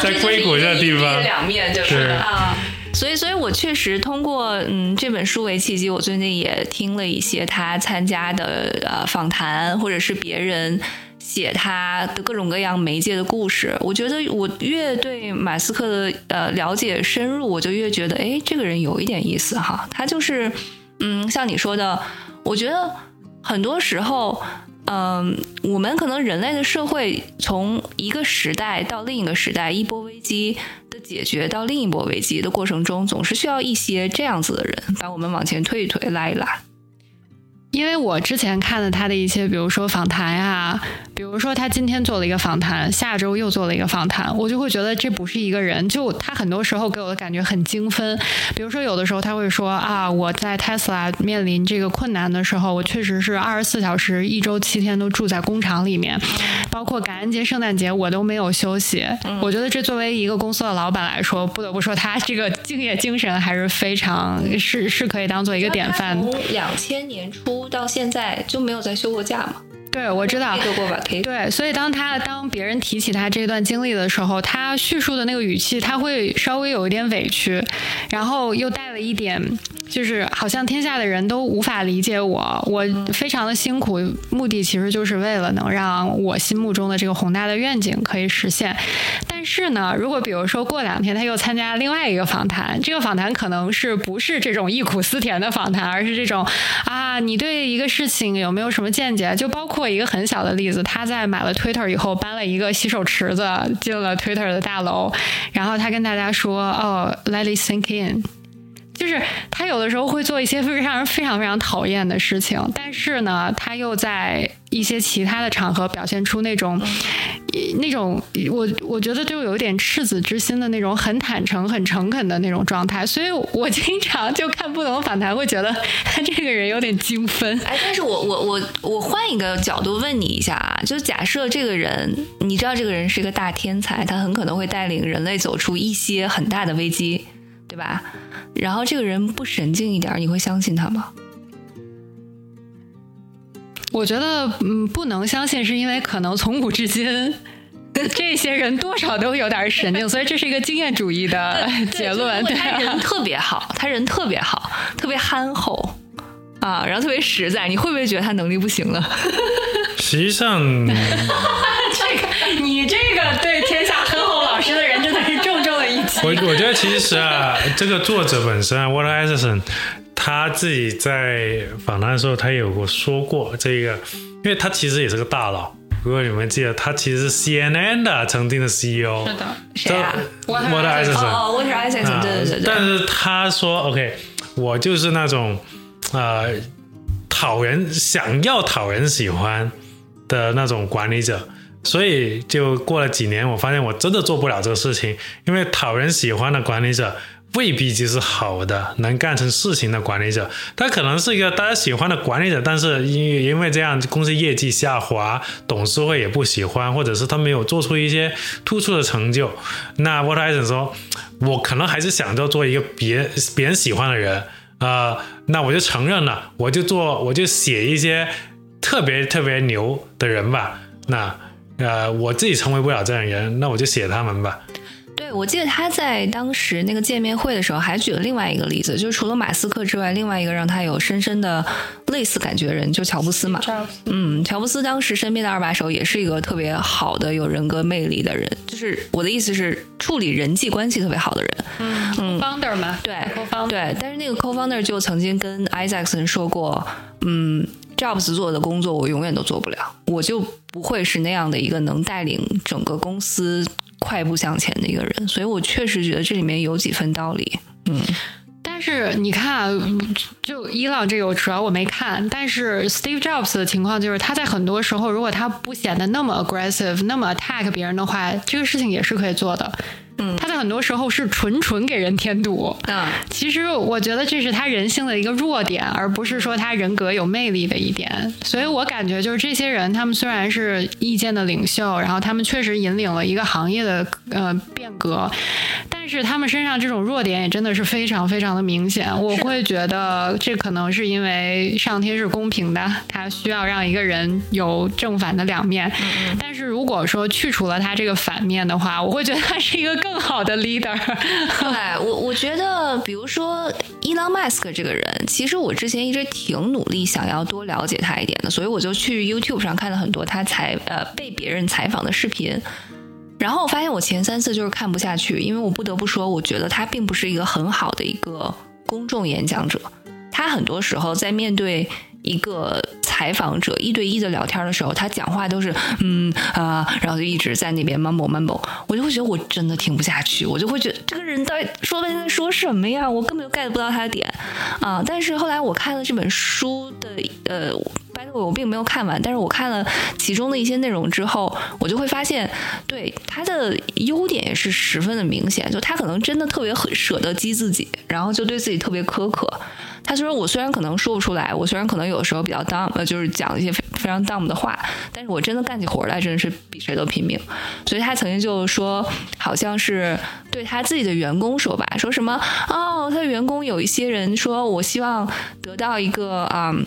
在硅谷这地方两面就是啊。所以，所以我确实通过嗯这本书为契机，我最近也听了一些他参加的呃访谈，或者是别人写他的各种各样媒介的故事。我觉得我越对马斯克的呃了解深入，我就越觉得哎，这个人有一点意思哈。他就是嗯，像你说的，我觉得很多时候嗯，我们可能人类的社会从一个时代到另一个时代，一波危机的解决到另一波危机的过程中，总是需要一些这样子的人把我们往前推一推，拉一拉。因为我之前看了他的一些，比如说访谈啊，比如说他今天做了一个访谈，下周又做了一个访谈，我就会觉得这不是一个人。就他很多时候给我的感觉很精分。比如说有的时候他会说啊，我在 Tesla 面临这个困难的时候，我确实是二十四小时、一周七天都住在工厂里面，包括感恩节、圣诞节我都没有休息。我觉得这作为一个公司的老板来说，不得不说他这个敬业精神还是非常是是可以当做一个典范。从两千年初。到现在就没有再休过假吗？对，我知道。做过吧？对，所以当他当别人提起他这段经历的时候，他叙述的那个语气，他会稍微有一点委屈，然后又带了一点。就是好像天下的人都无法理解我，我非常的辛苦，目的其实就是为了能让我心目中的这个宏大的愿景可以实现。但是呢，如果比如说过两天他又参加另外一个访谈，这个访谈可能是不是这种忆苦思甜的访谈，而是这种啊，你对一个事情有没有什么见解？就包括一个很小的例子，他在买了 Twitter 以后搬了一个洗手池子进了 Twitter 的大楼，然后他跟大家说：“哦，Let it sink in。”就是他有的时候会做一些非常让人非常非常讨厌的事情，但是呢，他又在一些其他的场合表现出那种那种我我觉得就有点赤子之心的那种很坦诚、很诚恳的那种状态。所以我经常就看不懂访谈，会觉得他这个人有点精分。哎，但是我我我我换一个角度问你一下啊，就假设这个人，你知道这个人是一个大天才，他很可能会带领人类走出一些很大的危机。对吧？然后这个人不神经一点，你会相信他吗？我觉得，嗯，不能相信，是因为可能从古至今，这些人多少都有点神经，所以这是一个经验主义的结论。对他人特别好，他人特别好，特别憨厚啊，然后特别实在。你会不会觉得他能力不行了？实际上，这个你这个我我觉得其实啊，这个作者本身啊，Walter Isaacson，他自己在访谈的时候，他有过说过这个，因为他其实也是个大佬。如果你们记得，他其实是 CNN 的曾经的 CEO。是的，谁啊？Walter Isaacson。哦，Walter Isaacson，对对对。但是他说，OK，我就是那种呃讨人想要讨人喜欢的那种管理者。所以就过了几年，我发现我真的做不了这个事情，因为讨人喜欢的管理者未必就是好的，能干成事情的管理者。他可能是一个大家喜欢的管理者，但是因因为这样公司业绩下滑，董事会也不喜欢，或者是他没有做出一些突出的成就。那 What I 说，我可能还是想着做一个别别人喜欢的人啊，那我就承认了，我就做，我就写一些特别特别牛的人吧。那。呃，我自己成为不了这样人，那我就写他们吧。对，我记得他在当时那个见面会的时候，还举了另外一个例子，就是除了马斯克之外，另外一个让他有深深的类似感觉的人，就乔布斯嘛。嗯，乔布斯当时身边的二把手也是一个特别好的、有人格魅力的人，就是我的意思是处理人际关系特别好的人。嗯嗯，founder 嘛，对，co-founder，对，但是那个 co-founder 就曾经跟 Isaacson 说过，嗯。Jobs 做的工作我永远都做不了，我就不会是那样的一个能带领整个公司快步向前的一个人，所以我确实觉得这里面有几分道理。嗯，但是你看，就伊朗这个主要我没看，但是 Steve Jobs 的情况就是他在很多时候，如果他不显得那么 aggressive，那么 attack 别人的话，这个事情也是可以做的。嗯，他在很多时候是纯纯给人添堵。嗯，其实我觉得这是他人性的一个弱点，而不是说他人格有魅力的一点。所以我感觉就是这些人，他们虽然是意见的领袖，然后他们确实引领了一个行业的呃变革，但是他们身上这种弱点也真的是非常非常的明显。我会觉得这可能是因为上天是公平的，他需要让一个人有正反的两面。但是如果说去除了他这个反面的话，我会觉得他是一个。更更好的 leader，对我我觉得，比如说伊朗马斯克这个人，其实我之前一直挺努力想要多了解他一点的，所以我就去 YouTube 上看了很多他采呃被别人采访的视频，然后我发现我前三次就是看不下去，因为我不得不说，我觉得他并不是一个很好的一个公众演讲者，他很多时候在面对一个。采访者一对一的聊天的时候，他讲话都是嗯啊、然后就一直在那边 mumble mumble，我就会觉得我真的听不下去，我就会觉得这个人到底说半天在说什么呀？我根本就 get 不到他的点啊、但是后来我看了这本书的呃。by the way，我并没有看完，但是我看了其中的一些内容之后，我就会发现，对他的优点也是十分的明显。就他可能真的特别很舍得激自己，然后就对自己特别苛刻。他说：“我虽然可能说不出来，我虽然可能有时候比较 dumb，就是讲一些非非常 dumb 的话，但是我真的干起活来真的是比谁都拼命。所以他曾经就说，好像是对他自己的员工说吧，说什么哦，他的员工有一些人说我希望得到一个啊。嗯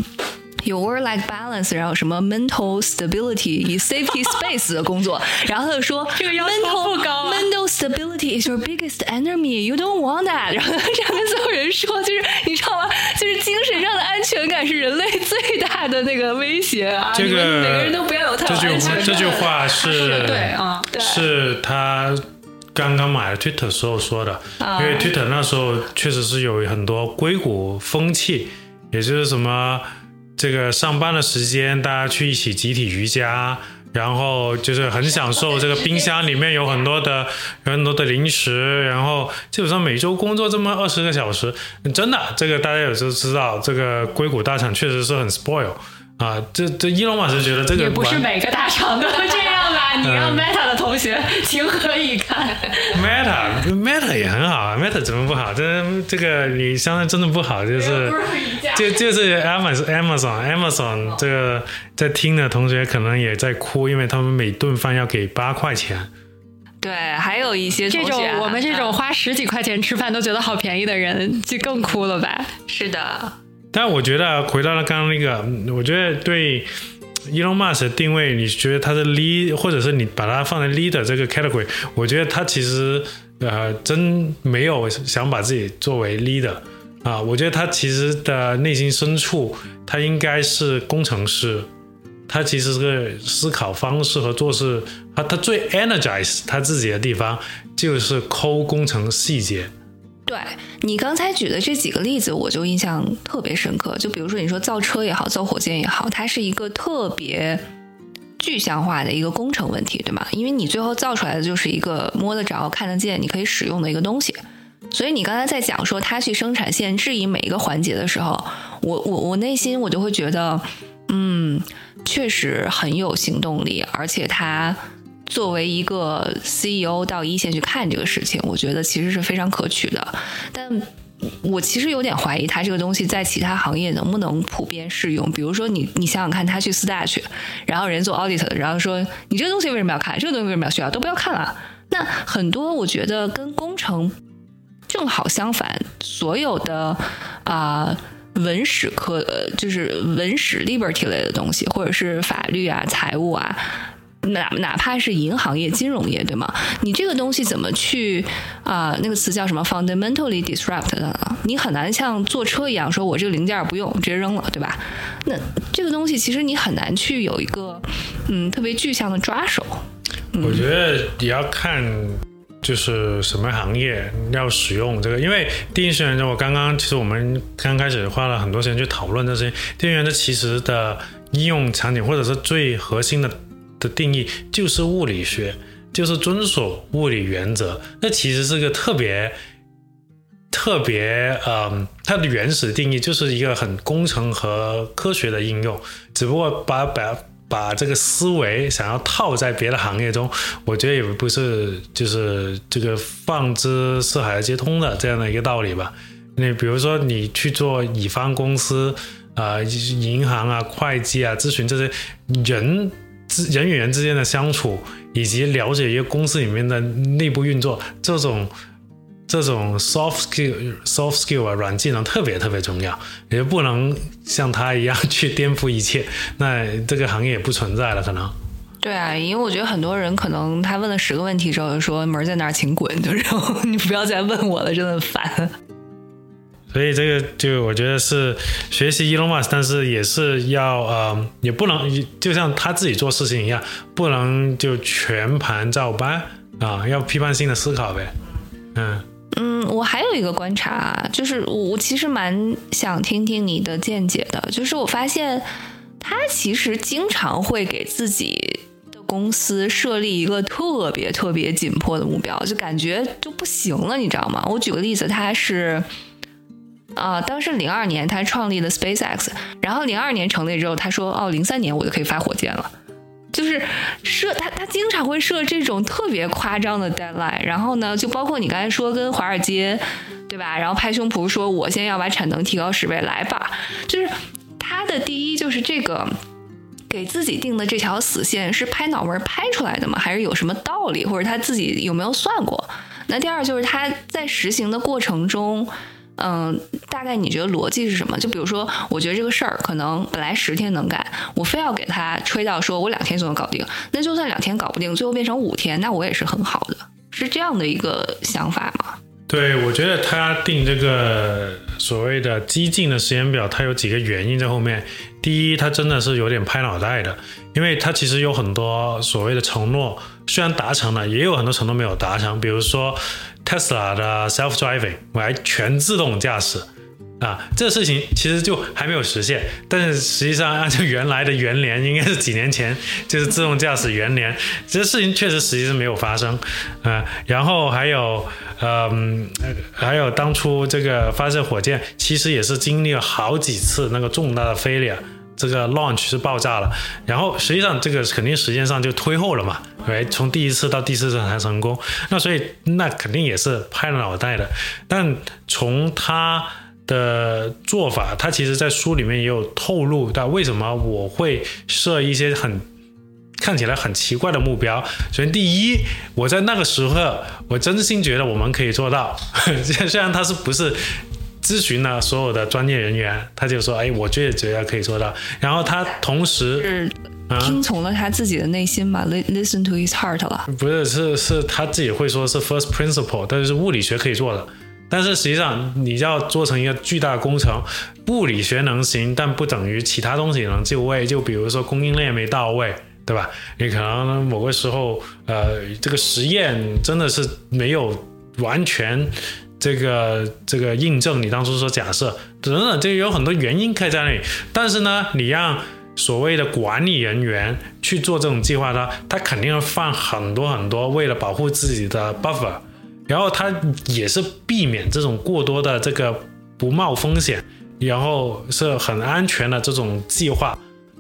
有 work-life balance，然后什么 mental stability 以 safety space 的工作，然后他就说这个要求 mental 不高啊 mental stability is your biggest enemy. You don't want that. 然后这样跟所有人说，就是你知道吗？就是精神上的安全感是人类最大的那个威胁啊！这个每个人都不要有太这句有安全感。这句话是对啊，是他刚刚买了 Twitter 时候说的，啊因为 Twitter 那时候确实是有很多硅谷风气，也就是什么这个上班的时间大家去一起集体瑜伽。然后就是很享受这个冰箱里面有很多的 有很多的零食，然后基本上每周工作这么二十个小时，真的这个大家有时候知道，这个硅谷大厂确实是很 spoil 啊。这这伊隆马斯觉得这个也不是每个大厂都这样吧？你让 Meta 的同学情何以堪？Meta Meta 也很好啊，Meta 怎么不好？这这个你相当真的不好，就是就就是 Amazon Amazon Amazon 这个在听的同学可能也在哭，因为他们每顿饭要给八块钱。对，还有一些这种我们这种花十几块钱吃饭都觉得好便宜的人，就更哭了吧？是的，但我觉得回到了刚刚那个，我觉得对 Elon Musk 的定位，你觉得他的 lead，或者是你把它放在 leader 这个 category，我觉得他其实呃真没有想把自己作为 leader 啊，我觉得他其实的内心深处，他应该是工程师。他其实是个思考方式和做事，他他最 energize 他自己的地方就是抠工程细节。对你刚才举的这几个例子，我就印象特别深刻。就比如说你说造车也好，造火箭也好，它是一个特别具象化的一个工程问题，对吗？因为你最后造出来的就是一个摸得着、看得见、你可以使用的一个东西。所以你刚才在讲说他去生产线质疑每一个环节的时候，我我我内心我就会觉得，嗯，确实很有行动力，而且他作为一个 CEO 到一线去看这个事情，我觉得其实是非常可取的。但我其实有点怀疑，他这个东西在其他行业能不能普遍适用。比如说你，你想想看，他去四大去，然后人做 audit 的，然后说你这个东西为什么要看？这个东西为什么要需要？都不要看了。那很多我觉得跟工程正好相反，所有的啊、文史科，就是文史 liberty 类的东西，或者是法律啊、财务啊，哪哪怕是银行业、金融业，对吗？你这个东西怎么去啊、那个词叫什么？fundamentally disrupt 的呢？你很难像坐车一样，说我这个零件不用，直接扔了，对吧？那这个东西其实你很难去有一个嗯特别具象的抓手。我觉得也要看就是什么行业要使用这个，因为电信源我刚刚其实我们刚开始花了很多时间去讨论这些电源的其实的应用场景，或者是最核心的的定义就是物理学，就是遵守物理原则。那其实是个特别。特别，嗯，它的原始定义就是一个很工程和科学的应用，只不过把把把这个思维想要套在别的行业中，我觉得也不是就是这个放之四海皆通的这样的一个道理吧。你比如说你去做乙方公司，啊、银行啊、会计啊、咨询这些人人与人之间的相处，以及了解一个公司里面的内部运作，这种这种 soft skill soft skill 啊软技能特别特别重要，也不能像他一样去颠覆一切，那这个行业也不存在了，可能。对啊，因为我觉得很多人可能他问了十个问题之后就说门在那儿，请滚，就然后 你不要再问我了，真的烦。所以这个就我觉得是学习 Elon Musk，但是也是要呃，也不能就像他自己做事情一样，不能就全盘照搬啊，要批判性的思考呗。嗯，嗯，我还有一个观察，就是我我其实蛮想听听你的见解的，就是我发现他其实经常会给自己的公司设立一个特别特别紧迫的目标，就感觉就不行了，你知道吗？我举个例子，他是。啊，当时零二年他创立了 SpaceX，然后零二年成立之后，他说哦，零三年我就可以发火箭了，就是设他他经常会设这种特别夸张的 deadline，然后呢，就包括你刚才说跟华尔街，对吧？然后拍胸脯说我现在要把产能提高十倍，来吧，就是他的第一就是这个给自己定的这条死线是拍脑门拍出来的吗？还是有什么道理，或者他自己有没有算过？那第二就是他在实行的过程中。嗯，大概你觉得逻辑是什么？就比如说，我觉得这个事儿可能本来十天能干，我非要给他吹到说我两天就能搞定，那就算两天搞不定，最后变成五天，那我也是很好的，是这样的一个想法吗？对，我觉得他定这个所谓的激进的时间表，它有几个原因在后面。第一，他真的是有点拍脑袋的，因为他其实有很多所谓的承诺，虽然达成了，也有很多承诺没有达成，比如说。Tesla 的 self-driving，来全自动驾驶啊，这个事情其实就还没有实现。但是实际上，按照原来的元年，应该是几年前就是自动驾驶元年，这事情确实实际是没有发生啊。然后还有，嗯，还有当初这个发射火箭，其实也是经历了好几次那个重大的 failure。这个 launch 是爆炸了，然后实际上这个肯定时间上就推后了嘛，对，从第一次到第四次才成功，那所以那肯定也是拍了脑袋的。但从他的做法，他其实在书里面也有透露到为什么我会设一些很看起来很奇怪的目标。首先，第一，我在那个时候，我真心觉得我们可以做到，虽然他是不是。咨询了所有的专业人员，他就说：“哎，我觉得觉得可以做到。”然后他同时是听从了他自己的内心嘛，listen to his heart 了。不是，是是他自己会说是 first principle，但是物理学可以做的。但是实际上，你要做成一个巨大的工程，物理学能行，但不等于其他东西能就位。就比如说供应链没到位，对吧？你可能某个时候，呃，这个实验真的是没有完全。这个这个印证你当初说假设等等，这有很多原因可以在那里。但是呢，你让所谓的管理人员去做这种计划呢，他肯定要放很多很多，为了保护自己的 buffer，然后他也是避免这种过多的这个不冒风险，然后是很安全的这种计划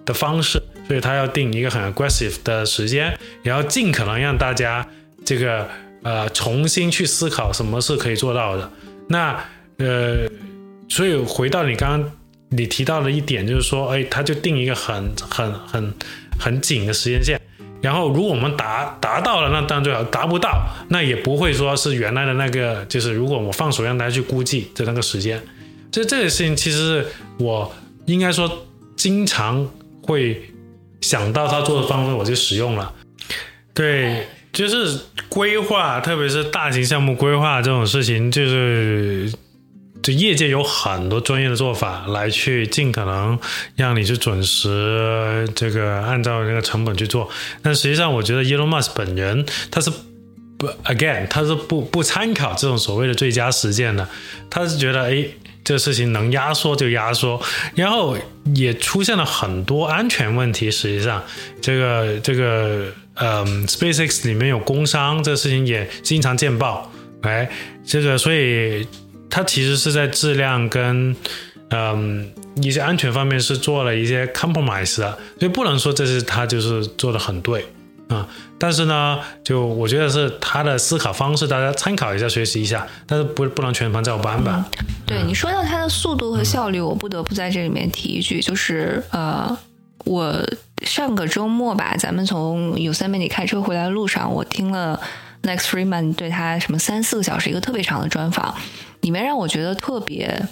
的方式。所以他要定一个很 aggressive 的时间，然后尽可能让大家这个。呃，重新去思考什么是可以做到的。那呃，所以回到你刚刚你提到的一点，就是说，哎，他就定一个很很很很紧的时间线。然后，如果我们达达到了，那当然最好；达不到，那也不会说是原来的那个，就是如果我放手让大家去估计的那个时间。这这个事情，其实是我应该说经常会想到他做的方法，我就使用了。对。就是规划，特别是大型项目规划这种事情，就是就业界有很多专业的做法来去尽可能让你去准时这个按照那个成本去做。但实际上，我觉得 Elon Musk 本人他是不 again，他是不不参考这种所谓的最佳实践的，他是觉得哎，这事情能压缩就压缩，然后也出现了很多安全问题。实际上，这个这个。嗯，SpaceX 里面有工伤，这个事情也经常见报。哎，这个，所以它其实是在质量跟嗯一些安全方面是做了一些 compromise 的，所以不能说这是他就是做的很对啊。但是呢，就我觉得是他的思考方式，大家参考一下，学习一下，但是不不能全盘照搬吧。对你说到它的速度和效率，我不得不在这里面提一句，就是呃。我上个周末吧，咱们从 Yosemite 开车回来的路上，我听了 Next Freeman 对他什么三四个小时一个特别长的专访，里面让我觉得特别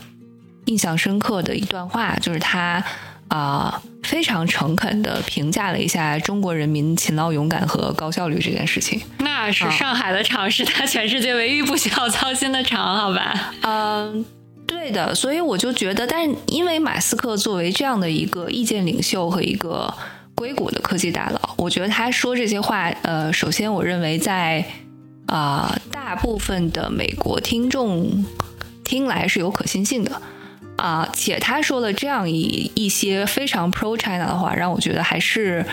印象深刻的一段话，就是他啊非常诚恳的评价了一下中国人民勤劳勇敢和高效率这件事情。那是上海的厂，是他全世界唯一不需要操心的厂，好吧？嗯。对的，所以我就觉得，但是因为马斯克作为这样的一个意见领袖和一个硅谷的科技大佬，我觉得他说这些话，呃，首先我认为在啊大部分的美国听众听来是有可信性的，啊，且他说了这样一一些非常 pro China 的话，让我觉得还是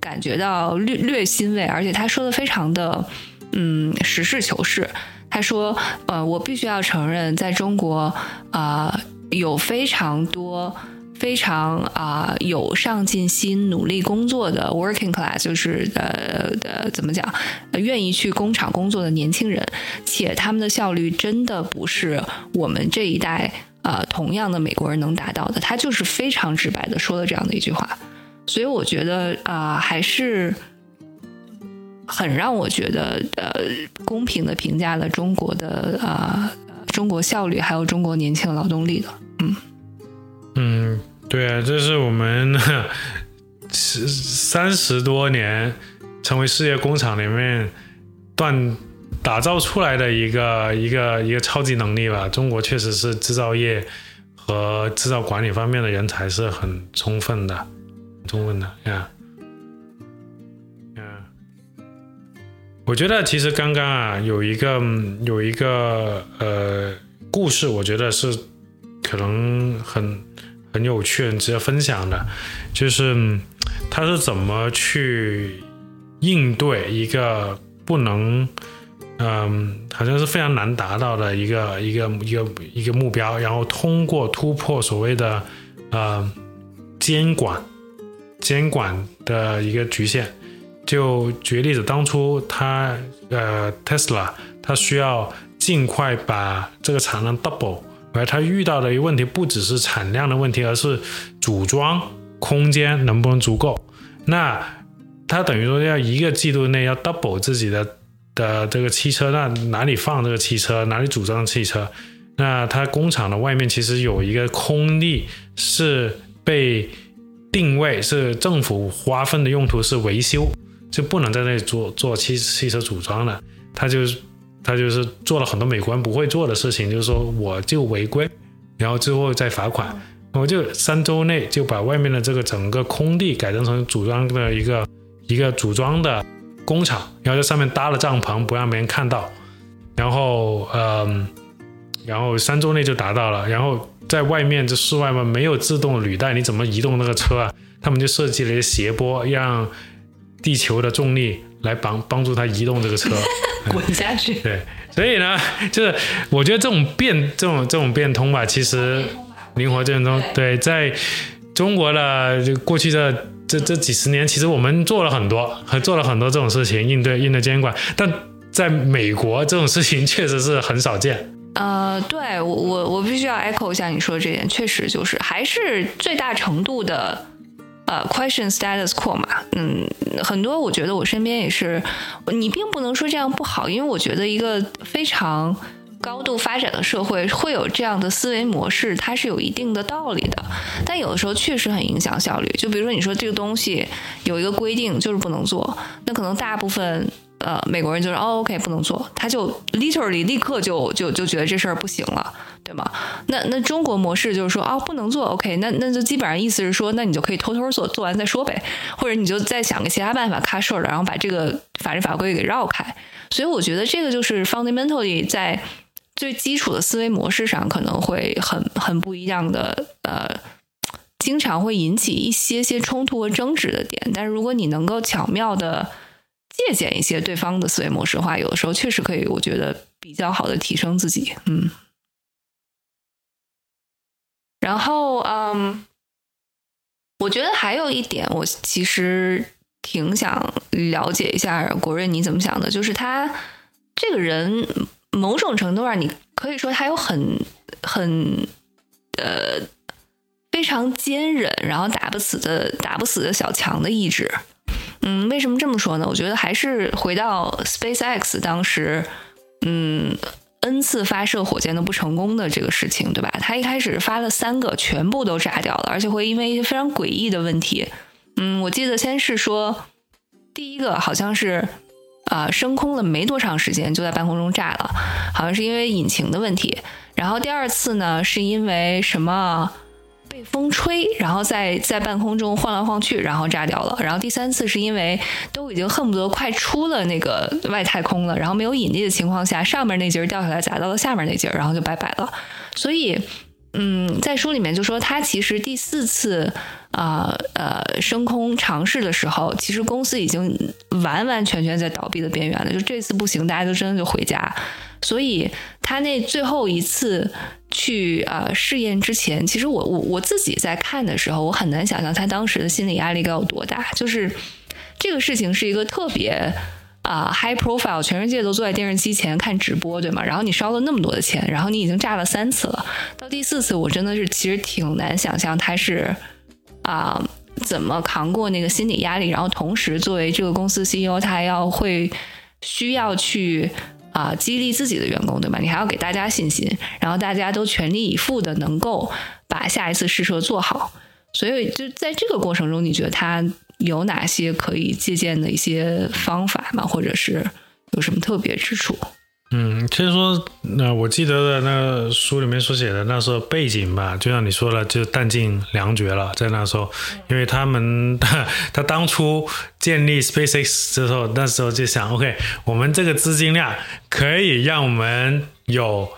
感觉到略略欣慰，而且他说的非常的嗯实事求是。他说，呃，我必须要承认，在中国啊，有非常多。非常啊有上进心、努力工作的 working class，就是呃的怎么讲，愿意去工厂工作的年轻人，且他们的效率真的不是我们这一代呃同样的美国人能达到的。他就是非常直白的说了这样的一句话，所以我觉得啊还是很让我觉得呃公平的评价了中国的啊中国效率还有中国年轻劳动力的，嗯嗯。对啊，这是我们十 三十多年成为世界工厂里面锻打造出来的一个一个一个超级能力吧。中国确实是制造业和制造管理方面的人才是很充分的，充分的呀。我觉得其实刚刚啊有一个有一个呃故事，我觉得是可能很。很有趣、很值得分享的，就是他是怎么去应对一个不能，嗯，好像是非常难达到的一个一个一个一个目标，然后通过突破所谓的呃监管监管的一个局限。就举例子，当初他呃 Tesla，他需要尽快把这个产能 double。而他遇到的一个问题不只是产量的问题，而是组装空间能不能足够。那他等于说要一个季度内要 double 自己的的这个汽车，那哪里放这个汽车，哪里组装汽车？那他工厂的外面其实有一个空地是被定位是政府划分的用途是维修，就不能在那里做做汽汽车组装了。他就。他就是做了很多美国人不会做的事情，就是说我就违规，然后最后再罚款，我就三周内就把外面的这个整个空地改成成组装的一个一个组装的工厂，然后在上面搭了帐篷，不让别人看到，然后嗯，然后三周内就达到了，然后在外面这室外嘛没有自动履带，你怎么移动那个车啊？他们就设计了一些斜坡，让地球的重力来帮帮助它移动这个车。滚下去。对，所以呢，就是我觉得这种变，这种这种变通吧，其实灵活变通。对，在中国的就过去的这这几十年，其实我们做了很多，还做了很多这种事情，应对应对监管。但在美国，这种事情 确实是很少见。呃，对我我我必须要 echo 一下你说的这点，确实就是还是最大程度的。呃，question status quo 嘛，嗯，很多我觉得我身边也是，你并不能说这样不好，因为我觉得一个非常高度发展的社会会有这样的思维模式，它是有一定的道理的，但有的时候确实很影响效率。就比如说你说这个东西有一个规定就是不能做，那可能大部分。呃，美国人就是哦，OK，不能做，他就 literally 立刻就就就觉得这事儿不行了，对吗？那那中国模式就是说哦，不能做，OK，那那就基本上意思是说，那你就可以偷偷做，做完再说呗，或者你就再想个其他办法 cut short，然后把这个法律法规给绕开。所以我觉得这个就是 fundamentally 在最基础的思维模式上可能会很很不一样的，呃，经常会引起一些些冲突和争执的点。但是如果你能够巧妙的。借鉴一些对方的思维模式的话，有的时候确实可以，我觉得比较好的提升自己。嗯，然后嗯，我觉得还有一点，我其实挺想了解一下国瑞你怎么想的，就是他这个人某种程度上，你可以说他有很很呃非常坚韧，然后打不死的打不死的小强的意志。嗯，为什么这么说呢？我觉得还是回到 SpaceX 当时，嗯，n 次发射火箭都不成功的这个事情，对吧？他一开始发了三个，全部都炸掉了，而且会因为一些非常诡异的问题。嗯，我记得先是说，第一个好像是啊升空了没多长时间就在半空中炸了，好像是因为引擎的问题。然后第二次呢，是因为什么？被风吹，然后在在半空中晃来晃去，然后炸掉了。然后第三次是因为都已经恨不得快出了那个外太空了，然后没有引力的情况下，上面那节掉下来砸到了下面那节，然后就拜拜了。所以，嗯，在书里面就说他其实第四次啊呃升空尝试的时候，其实公司已经完完全全在倒闭的边缘了。就这次不行，大家就真的就回家。所以他那最后一次去啊试验之前，其实我我我自己在看的时候，我很难想象他当时的心理压力该有多大。就是这个事情是一个特别。啊，high profile，全世界都坐在电视机前看直播，对吗？然后你烧了那么多的钱，然后你已经炸了三次了，到第四次，我真的是其实挺难想象他是啊怎么扛过那个心理压力，然后同时作为这个公司 CEO，他还要会需要去啊激励自己的员工，对吧？你还要给大家信心，然后大家都全力以赴的能够把下一次试车做好，所以就在这个过程中，你觉得他？有哪些可以借鉴的一些方法吗？或者是有什么特别之处？嗯，其实说，那我记得的那书里面所写的那时候背景吧，就像你说了，就弹尽粮绝了，在那时候，因为他们 他当初建立 SpaceX 之后，那时候就想，OK，我们这个资金量可以让我们有。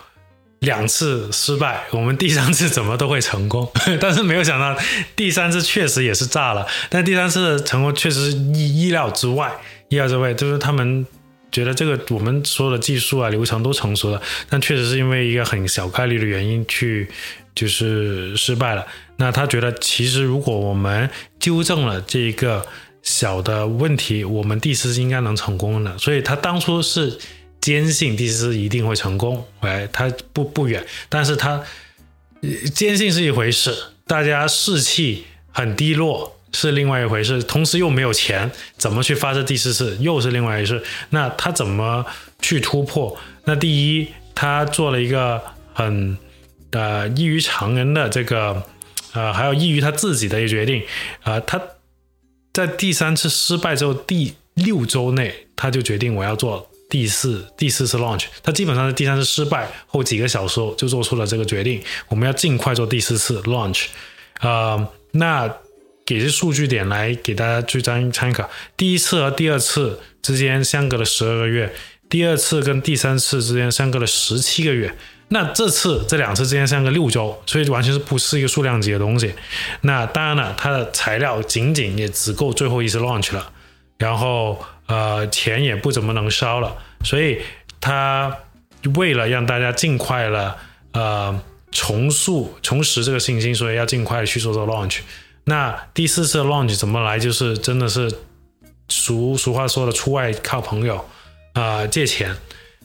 两次失败，我们第三次怎么都会成功，但是没有想到第三次确实也是炸了。但第三次的成功确实是意意料之外，意料之外，就是他们觉得这个我们所有的技术啊流程都成熟了，但确实是因为一个很小概率的原因去就是失败了。那他觉得其实如果我们纠正了这一个小的问题，我们第四次应该能成功的。所以他当初是。坚信第四次一定会成功，哎，他不不远，但是他坚信是一回事，大家士气很低落是另外一回事，同时又没有钱，怎么去发射第四次又是另外一回事。那他怎么去突破？那第一，他做了一个很呃异于常人的这个呃，还有异于他自己的一个决定啊，他在第三次失败之后第六周内，他就决定我要做。第四第四次 launch，他基本上是第三次失败后几个小时就做出了这个决定，我们要尽快做第四次 launch。呃，那给些数据点来给大家去参参考。第一次和第二次之间相隔了十二个月，第二次跟第三次之间相隔了十七个月。那这次这两次之间相隔六周，所以完全是不是一个数量级的东西。那当然了，它的材料仅仅也只够最后一次 launch 了，然后。呃，钱也不怎么能烧了，所以它为了让大家尽快了，呃，重塑、重拾这个信心，所以要尽快去做做 launch。那第四次 launch 怎么来？就是真的是俗俗话说的，出外靠朋友啊，借钱。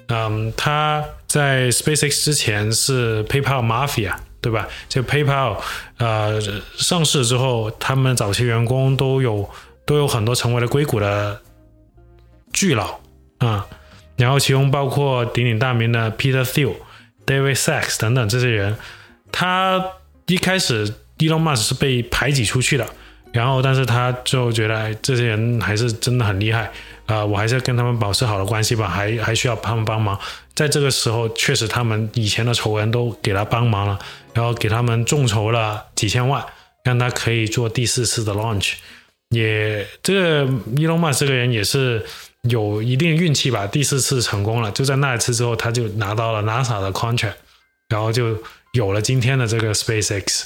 嗯，他在 SpaceX 之前是 PayPal Mafia，对吧？就 PayPal 呃上市之后，他们早期员工都有都有很多成为了硅谷的。巨佬啊，然后其中包括鼎鼎大名的 Peter Thiel、David Sachs 等等这些人，他一开始 Elon Musk 是被排挤出去的，然后但是他就觉得这些人还是真的很厉害啊，我还是跟他们保持好的关系吧，还还需要他们帮忙。在这个时候，确实他们以前的仇人都给他帮忙了，然后给他们众筹了几千万，让他可以做第四次的 launch。也这个 Elon Musk 这个人也是。有一定运气吧，第四次成功了，就在那一次之后，他就拿到了 NASA 的 contract，然后就有了今天的这个 SpaceX。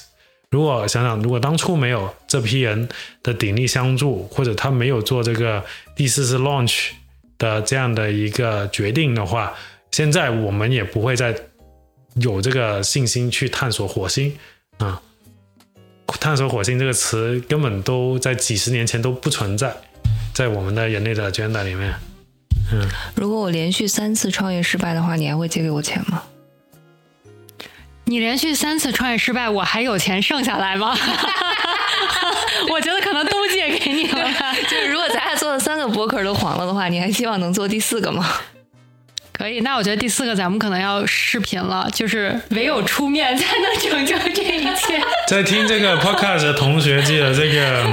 如果想想，如果当初没有这批人的鼎力相助，或者他没有做这个第四次 launch 的这样的一个决定的话，现在我们也不会再有这个信心去探索火星啊。探索火星这个词根本都在几十年前都不存在。在我们的人类的 agenda 里面，嗯，如果我连续三次创业失败的话，你还会借给我钱吗？你连续三次创业失败，我还有钱剩下来吗？我觉得可能都借给你了。就是如果咱俩做了三个博客都黄了的话，你还希望能做第四个吗？可以，那我觉得第四个咱们可能要视频了，就是唯有出面才能拯救这一切。在听这个 podcast 的同学，记得这个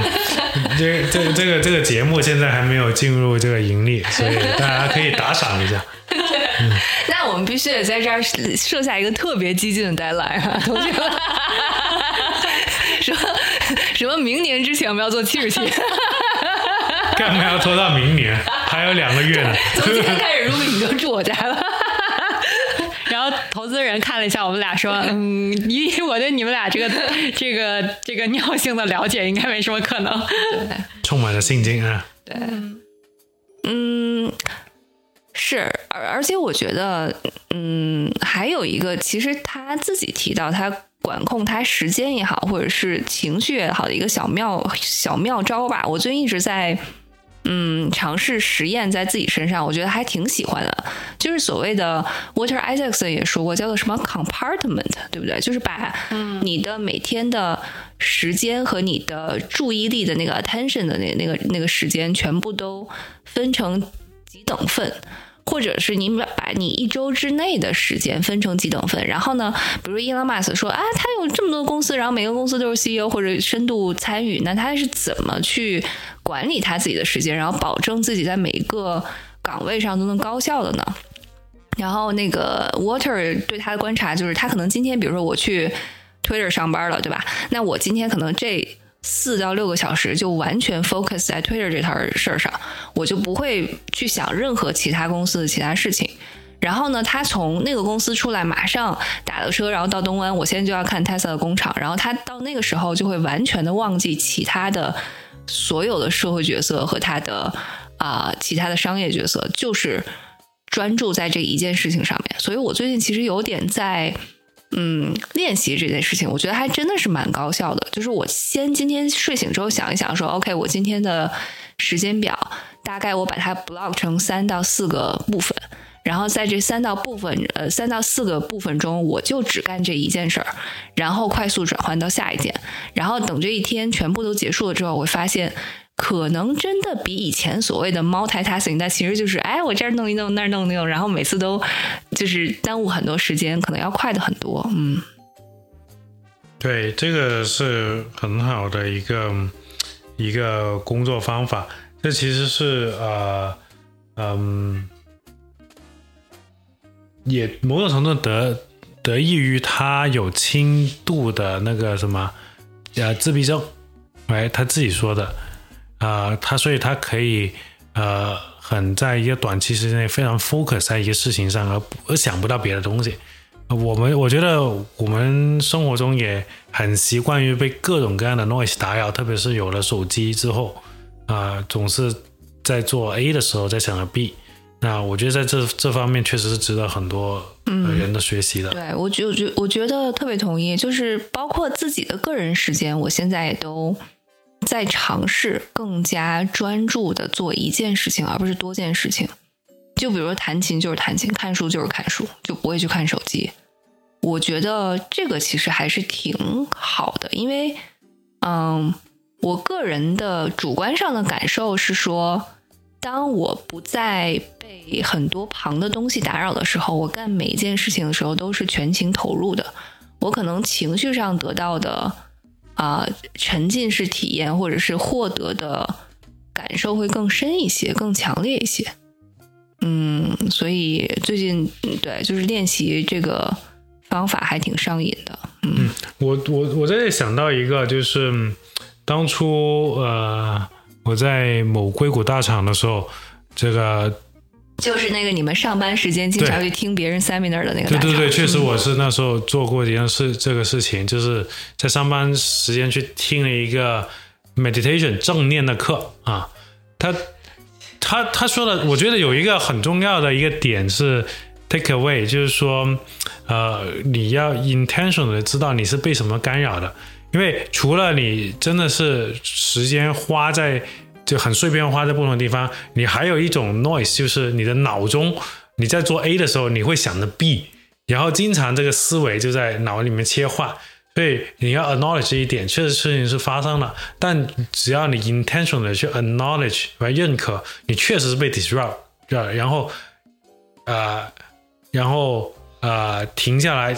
这这这个这个节目现在还没有进入这个盈利，所以大家可以打赏一下。那我们必须得在这儿设下一个特别激进的 deadline 啊，同学们，什么什么明年之前我们要做七十期。干嘛要拖到明年？还有两个月呢。从今天开始，如果你就住我家了，然后投资人看了一下我们俩，说：“嗯，以我对你们俩这个 这个这个尿性的了解，应该没什么可能。”对，充满了信心啊。对，嗯，是，而而且我觉得，嗯，还有一个，其实他自己提到他管控他时间也好，或者是情绪也好的一个小妙小妙招吧。我最近一直在。嗯，尝试实验在自己身上，我觉得还挺喜欢的。就是所谓的 Water Isaacs 也说过，叫做什么 compartment，对不对？就是把你的每天的时间和你的注意力的那个 attention 的那那个那个时间，全部都分成几等份。或者是你把把你一周之内的时间分成几等份，然后呢，比如伊朗马斯说啊，他有这么多公司，然后每个公司都是 CEO 或者深度参与，那他是怎么去管理他自己的时间，然后保证自己在每一个岗位上都能高效的呢？然后那个 Water 对他的观察就是，他可能今天比如说我去 Twitter 上班了，对吧？那我今天可能这。四到六个小时就完全 focus 在 Twitter 这套事儿上，我就不会去想任何其他公司的其他事情。然后呢，他从那个公司出来，马上打了车，然后到东湾，我现在就要看 Tesla 的工厂。然后他到那个时候就会完全的忘记其他的所有的社会角色和他的啊其他的商业角色，就是专注在这一件事情上面。所以我最近其实有点在。嗯，练习这件事情，我觉得还真的是蛮高效的。就是我先今天睡醒之后想一想，说 OK，我今天的时间表大概我把它 block 成三到四个部分，然后在这三到部分呃三到四个部分中，我就只干这一件事儿，然后快速转换到下一件，然后等这一天全部都结束了之后，我会发现。可能真的比以前所谓的 multitasking，但其实就是哎，我这儿弄一弄，那儿弄一弄，然后每次都就是耽误很多时间，可能要快的很多。嗯，对，这个是很好的一个一个工作方法。这其实是呃嗯，也某种程度得得益于他有轻度的那个什么呃自闭症，哎，他自己说的。啊，他所以他可以呃，很在一个短期时间内非常 focus 在一个事情上，而而想不到别的东西。我们我觉得我们生活中也很习惯于被各种各样的 noise 打扰，特别是有了手机之后，啊，总是在做 A 的时候在想着 B。那我觉得在这这方面确实是值得很多人的学习的。对我觉我觉我觉得特别同意，就是包括自己的个人时间，我现在也都。在尝试更加专注的做一件事情，而不是多件事情。就比如说弹琴就是弹琴，看书就是看书，就不会去看手机。我觉得这个其实还是挺好的，因为，嗯，我个人的主观上的感受是说，当我不再被很多旁的东西打扰的时候，我干每一件事情的时候都是全情投入的。我可能情绪上得到的。啊，沉浸式体验或者是获得的感受会更深一些，更强烈一些。嗯，所以最近对，就是练习这个方法还挺上瘾的。嗯，我我我在这想到一个，就是当初呃，我在某硅谷大厂的时候，这个。就是那个你们上班时间经常去听别人 seminar 的那个。对对对，确实我是那时候做过一件事，这个事情就是在上班时间去听了一个 meditation 正念的课啊。他他他说的，我觉得有一个很重要的一个点是 take away，就是说呃你要 intentional 的知道你是被什么干扰的，因为除了你真的是时间花在。就很碎片化在不同的地方，你还有一种 noise，就是你的脑中你在做 A 的时候，你会想着 B，然后经常这个思维就在脑里面切换，所以你要 acknowledge 这一点，确实事情是发生了，但只要你 intentional 的去 acknowledge 来认可，你确实是被 disrupt，然后呃，然后呃停下来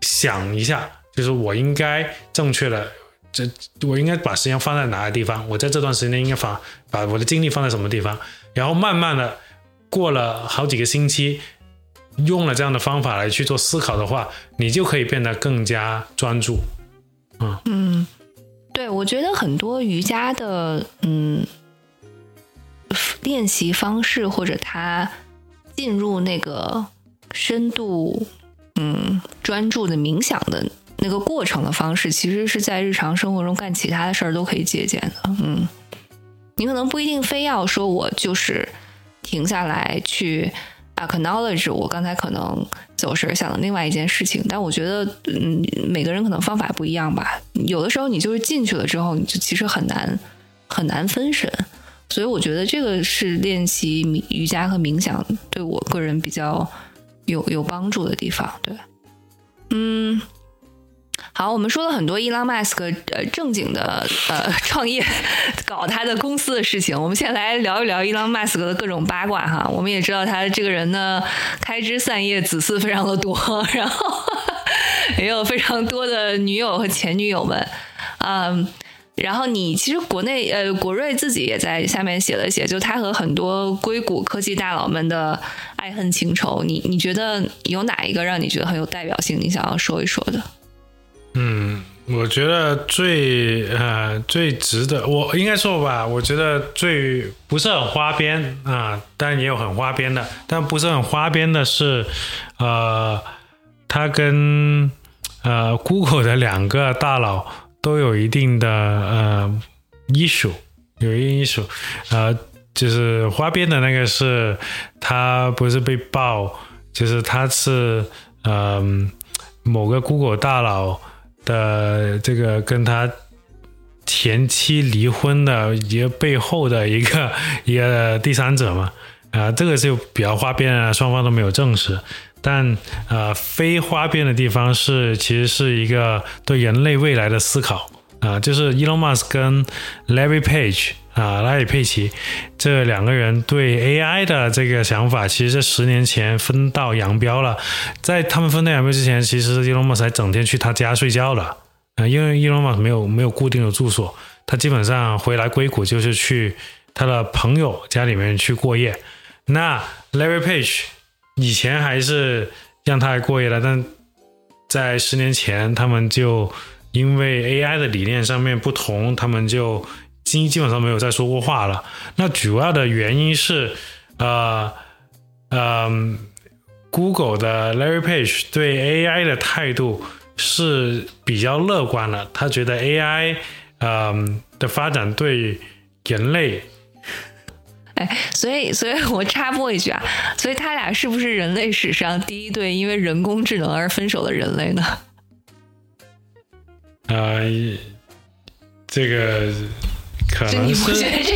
想一下，就是我应该正确的。这我应该把时间放在哪个地方？我在这段时间应该放把我的精力放在什么地方？然后慢慢的过了好几个星期，用了这样的方法来去做思考的话，你就可以变得更加专注。嗯嗯，对，我觉得很多瑜伽的嗯练习方式或者他进入那个深度嗯专注的冥想的那个过程的方式，其实是在日常生活中干其他的事儿都可以借鉴的。嗯，你可能不一定非要说我就是停下来去 acknowledge 我刚才可能走神儿想的另外一件事情，但我觉得，嗯，每个人可能方法不一样吧。有的时候你就是进去了之后，你就其实很难很难分神。所以我觉得这个是练习瑜伽和冥想对我个人比较有有帮助的地方。对，嗯，好，我们说了很多伊朗马斯克呃正经的呃 创业搞他的公司的事情，我们先来聊一聊伊朗马斯克的各种八卦哈。我们也知道他这个人呢，开枝散叶，子嗣非常的多，然后也有非常多的女友和前女友们，嗯。然后你其实国内呃，国瑞自己也在下面写了写，就他和很多硅谷科技大佬们的爱恨情仇。你你觉得有哪一个让你觉得很有代表性？你想要说一说的？嗯，我觉得最呃最值得，我应该说吧，我觉得最不是很花边啊，但也有很花边的，但不是很花边的是，呃，他跟呃 Google 的两个大佬。都有一定的呃艺术，有一定艺术，呃，就是花边的那个是，他不是被爆，就是他是嗯某个 Google 大佬的这个跟他前妻离婚的一个背后的一个 一个第三者嘛，啊，这个就比较花边啊，双方都没有证实。但呃，非花边的地方是，其实是一个对人类未来的思考啊，就是 Elon Musk 跟 Larry Page 啊，拉里佩奇这两个人对 AI 的这个想法，其实十年前分道扬镳了。在他们分道扬镳之前，其实伊隆·马斯还整天去他家睡觉了啊，因为伊隆·马斯没有没有固定的住所，他基本上回来硅谷就是去他的朋友家里面去过夜。那 Larry Page。以前还是让他来过夜的，但在十年前，他们就因为 AI 的理念上面不同，他们就基基本上没有再说过话了。那主要的原因是，呃，嗯，Google 的 Larry Page 对 AI 的态度是比较乐观的，他觉得 AI，嗯的发展对人类。哎，所以，所以我插播一句啊，所以他俩是不是人类史上第一对因为人工智能而分手的人类呢？啊，这个可能是，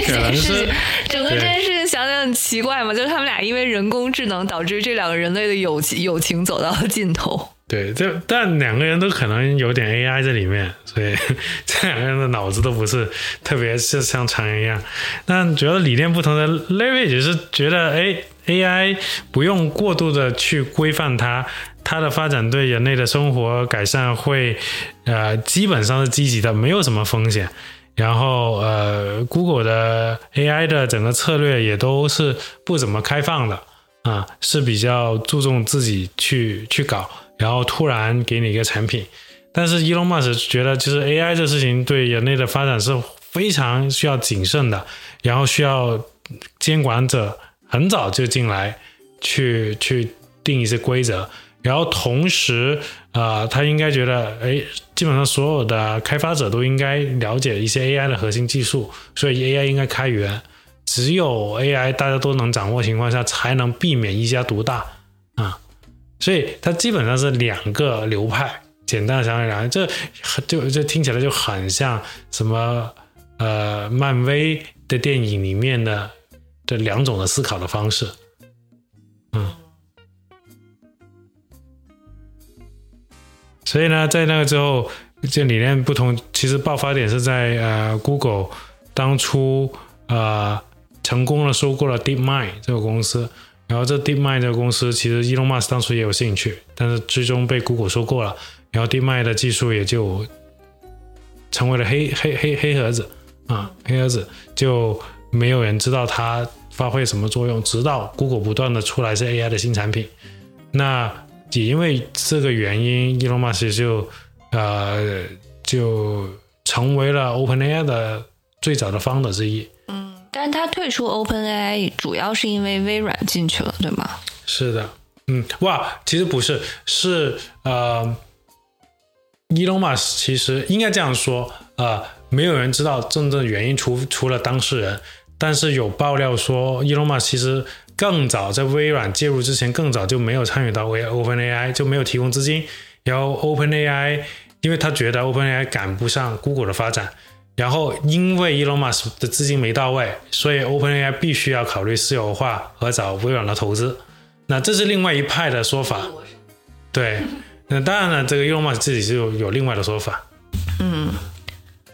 可能是，整个这件事情想想很奇怪嘛，就是他们俩因为人工智能导致这两个人类的友情友情走到了尽头。对，这但两个人都可能有点 AI 在里面，所以 这两个人的脑子都不是特别是像常人一样。但主要理念不同的 Larry 也是觉得，哎，AI 不用过度的去规范它，它的发展对人类的生活改善会，呃，基本上是积极的，没有什么风险。然后，呃，Google 的 AI 的整个策略也都是不怎么开放的，啊，是比较注重自己去去搞。然后突然给你一个产品，但是 Elon Musk 觉得，就是 AI 这事情对人类的发展是非常需要谨慎的，然后需要监管者很早就进来去去定一些规则，然后同时啊，他应该觉得，哎，基本上所有的开发者都应该了解一些 AI 的核心技术，所以 AI 应该开源，只有 AI 大家都能掌握情况下，才能避免一家独大啊。所以它基本上是两个流派，简单的相两，这就这听起来就很像什么呃，漫威的电影里面的这两种的思考的方式，嗯。所以呢，在那个之后，这理念不同，其实爆发点是在呃，Google 当初呃成功的收购了 DeepMind 这个公司。然后这 DeepMind 这个公司，其实 Elon Musk 当初也有兴趣，但是最终被 Google 收购了。然后 DeepMind 的技术也就成为了黑黑黑黑盒子啊，黑盒子就没有人知道它发挥什么作用。直到 Google 不断的出来是 AI 的新产品，那也因为这个原因，Elon Musk 就呃就成为了 OpenAI 的最早的 founder 之一。嗯但是他退出 OpenAI 主要是因为微软进去了，对吗？是的，嗯，哇，其实不是，是呃，Elon Musk 其实应该这样说，呃，没有人知道真正原因，除除了当事人。但是有爆料说，Elon Musk 其实更早在微软介入之前，更早就没有参与到为 OpenAI，就没有提供资金。然后 OpenAI，因为他觉得 OpenAI 赶不上 Google 的发展，然后因为 Elon Musk 的资金没到位，所以 OpenAI 必须要考虑私有化和找微软的投资。那这是另外一派的说法。对，那当然了，这个 Elon Musk 自己就有另外的说法。嗯。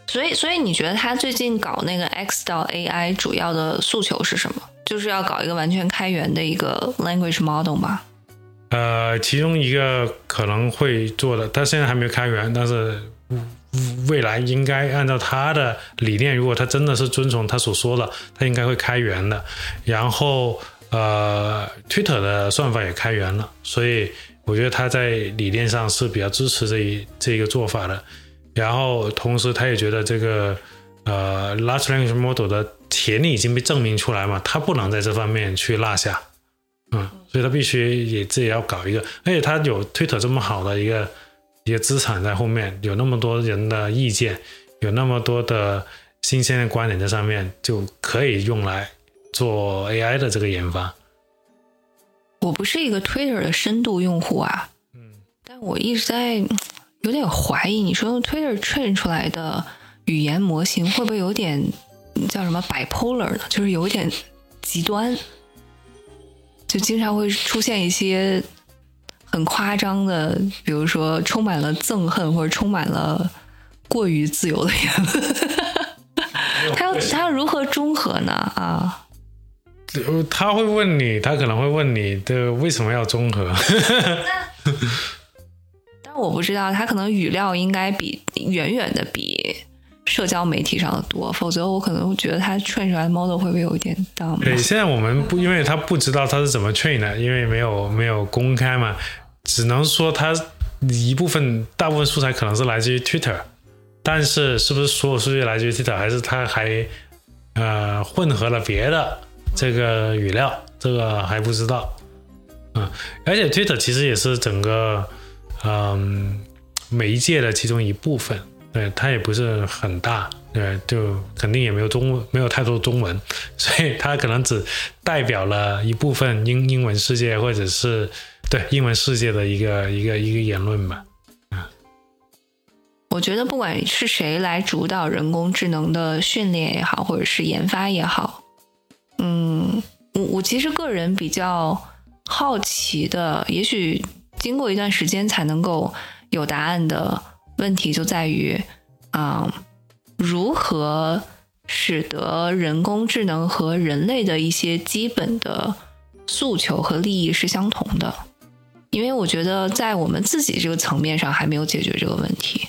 所以，所以你觉得他最近搞那个 X 到 AI 主要的诉求是什么？就是要搞一个完全开源的一个 language model 吗？呃，其中一个可能会做的，他现在还没有开源，但是未来应该按照他的理念，如果他真的是遵从他所说的，他应该会开源的。然后，呃，Twitter 的算法也开源了，所以我觉得他在理念上是比较支持这一这一个做法的。然后，同时他也觉得这个呃，large language model 的潜力已经被证明出来嘛，他不能在这方面去落下，嗯，所以他必须也自己要搞一个，而且他有 Twitter 这么好的一个一个资产在后面，有那么多人的意见，有那么多的新鲜的观点在上面，就可以用来做 AI 的这个研发。我不是一个 Twitter 的深度用户啊，嗯，但我一直在。有点怀疑，你说用 Twitter train 出来的语言模型会不会有点叫什么 bipolar 的，就是有一点极端，就经常会出现一些很夸张的，比如说充满了憎恨或者充满了过于自由的言论。他要他要如何中和呢？啊，他会问你，他可能会问你的为什么要中和？我不知道，他可能语料应该比远远的比社交媒体上的多，否则我可能觉得他 train 出来的 model 会不会有一点 dumb？对，现在我们不，因为他不知道他是怎么 train 的，因为没有没有公开嘛，只能说他一部分大部分素材可能是来自于 Twitter，但是是不是所有数据来自于 Twitter，还是他还呃混合了别的这个语料，这个还不知道。嗯，而且 Twitter 其实也是整个。嗯，媒介的其中一部分，对它也不是很大，对，就肯定也没有中文，没有太多中文，所以它可能只代表了一部分英英文世界，或者是对英文世界的一个一个一个言论吧。啊，我觉得不管是谁来主导人工智能的训练也好，或者是研发也好，嗯，我我其实个人比较好奇的，也许。经过一段时间才能够有答案的问题，就在于，嗯，如何使得人工智能和人类的一些基本的诉求和利益是相同的？因为我觉得在我们自己这个层面上还没有解决这个问题，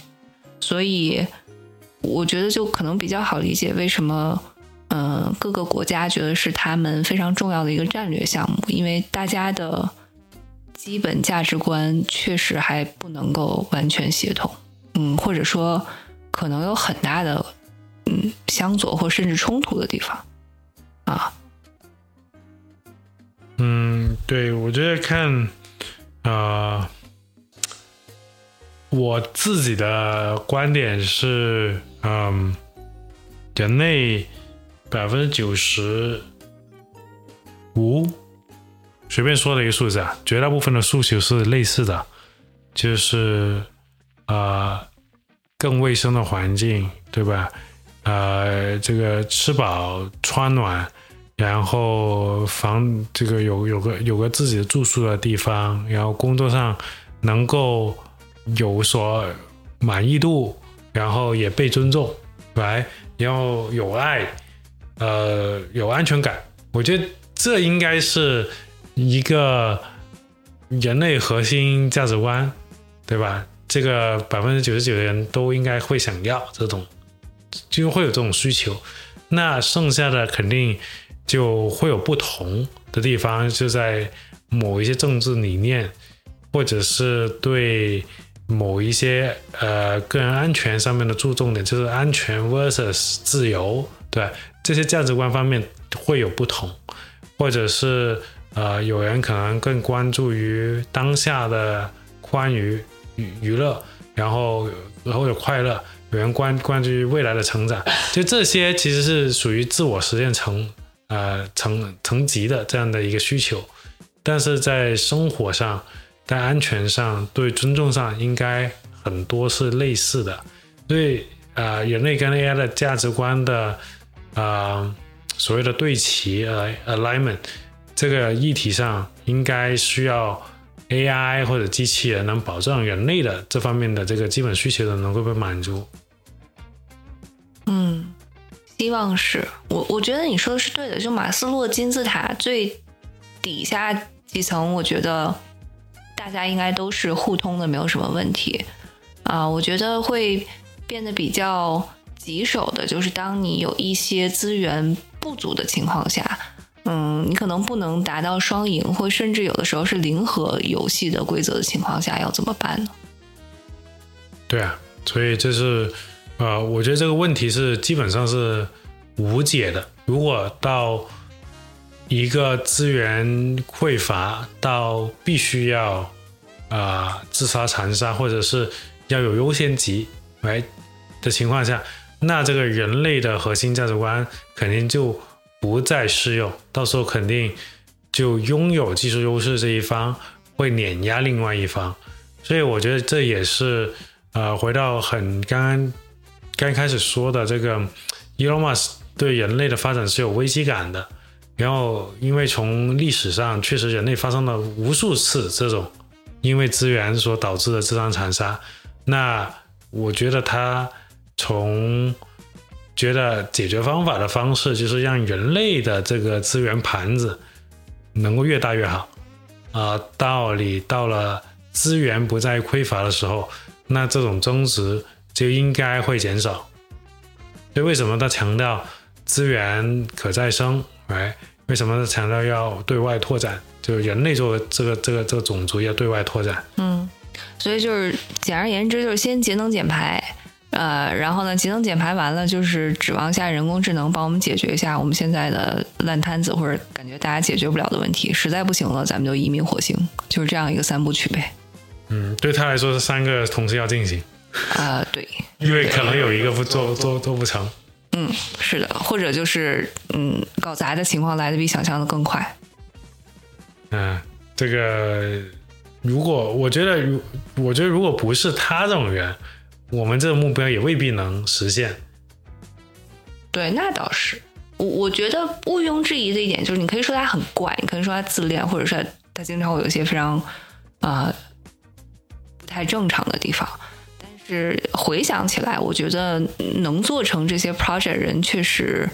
所以我觉得就可能比较好理解为什么，嗯，各个国家觉得是他们非常重要的一个战略项目，因为大家的。基本价值观确实还不能够完全协同，嗯，或者说可能有很大的嗯相左或甚至冲突的地方啊。嗯，对，我觉得看啊，我自己的观点是，嗯，人类百分之九十五。随便说的一个数字啊，绝大部分的诉求是类似的，就是啊更卫生的环境，对吧？呃，这个吃饱穿暖，然后房这个有有个有个自己的住宿的地方，然后工作上能够有所满意度，然后也被尊重，来，然后有爱，呃，有安全感。我觉得这应该是。一个人类核心价值观，对吧？这个百分之九十九的人都应该会想要这种，就会有这种需求。那剩下的肯定就会有不同的地方，就在某一些政治理念，或者是对某一些呃个人安全上面的注重点，就是安全 versus 自由，对这些价值观方面会有不同，或者是。呃，有人可能更关注于当下的关于娱乐，然后然后有快乐，有人关关注于未来的成长，就这些其实是属于自我实现层呃层层级的这样的一个需求，但是在生活上、在安全上、对尊重上，应该很多是类似的，所以呃，人类跟 AI 的价值观的呃所谓的对齐呃 alignment 这个议题上，应该需要 AI 或者机器人能保证人类的这方面的这个基本需求的能够被满足。嗯，希望是我，我觉得你说的是对的。就马斯洛金字塔最底下几层，我觉得大家应该都是互通的，没有什么问题啊。我觉得会变得比较棘手的，就是当你有一些资源不足的情况下，嗯，你可能不能达到双赢，或甚至有的时候是零和游戏的规则的情况下，要怎么办呢？对啊，所以这是。呃，我觉得这个问题是基本上是无解的。如果到一个资源匮乏到必须要啊自杀残杀，或者是要有优先级来的情况下，那这个人类的核心价值观肯定就不再适用。到时候肯定就拥有技术优势这一方会碾压另外一方。所以我觉得这也是呃，回到很刚刚。刚开始说的这个，Elon Musk 对人类的发展是有危机感的。然后，因为从历史上确实人类发生了无数次这种因为资源所导致的自相残杀，那我觉得他从觉得解决方法的方式就是让人类的这个资源盘子能够越大越好啊。道理到了资源不再匮乏的时候，那这种增值。就应该会减少，所以为什么他强调资源可再生？哎，为什么强调要对外拓展？就是人类作为这个这个这个种族要对外拓展。嗯，所以就是简而言之，就是先节能减排，呃，然后呢，节能减排完了，就是指望下人工智能帮我们解决一下我们现在的烂摊子，或者感觉大家解决不了的问题。实在不行了，咱们就移民火星，就是这样一个三部曲呗。嗯，对他来说是三个同时要进行。啊，对，因为可能有一个不做做做不成。嗯，是的，或者就是嗯，搞砸的情况来的比想象的更快。嗯，这个如果我觉得，如我觉得如果不是他这种人，我们这个目标也未必能实现。对，那倒是。我我觉得毋庸置疑的一点就是，你可以说他很怪，你可以说他自恋，或者说他经常会有一些非常啊不太正常的地方。但是回想起来，我觉得能做成这些 project 人，确实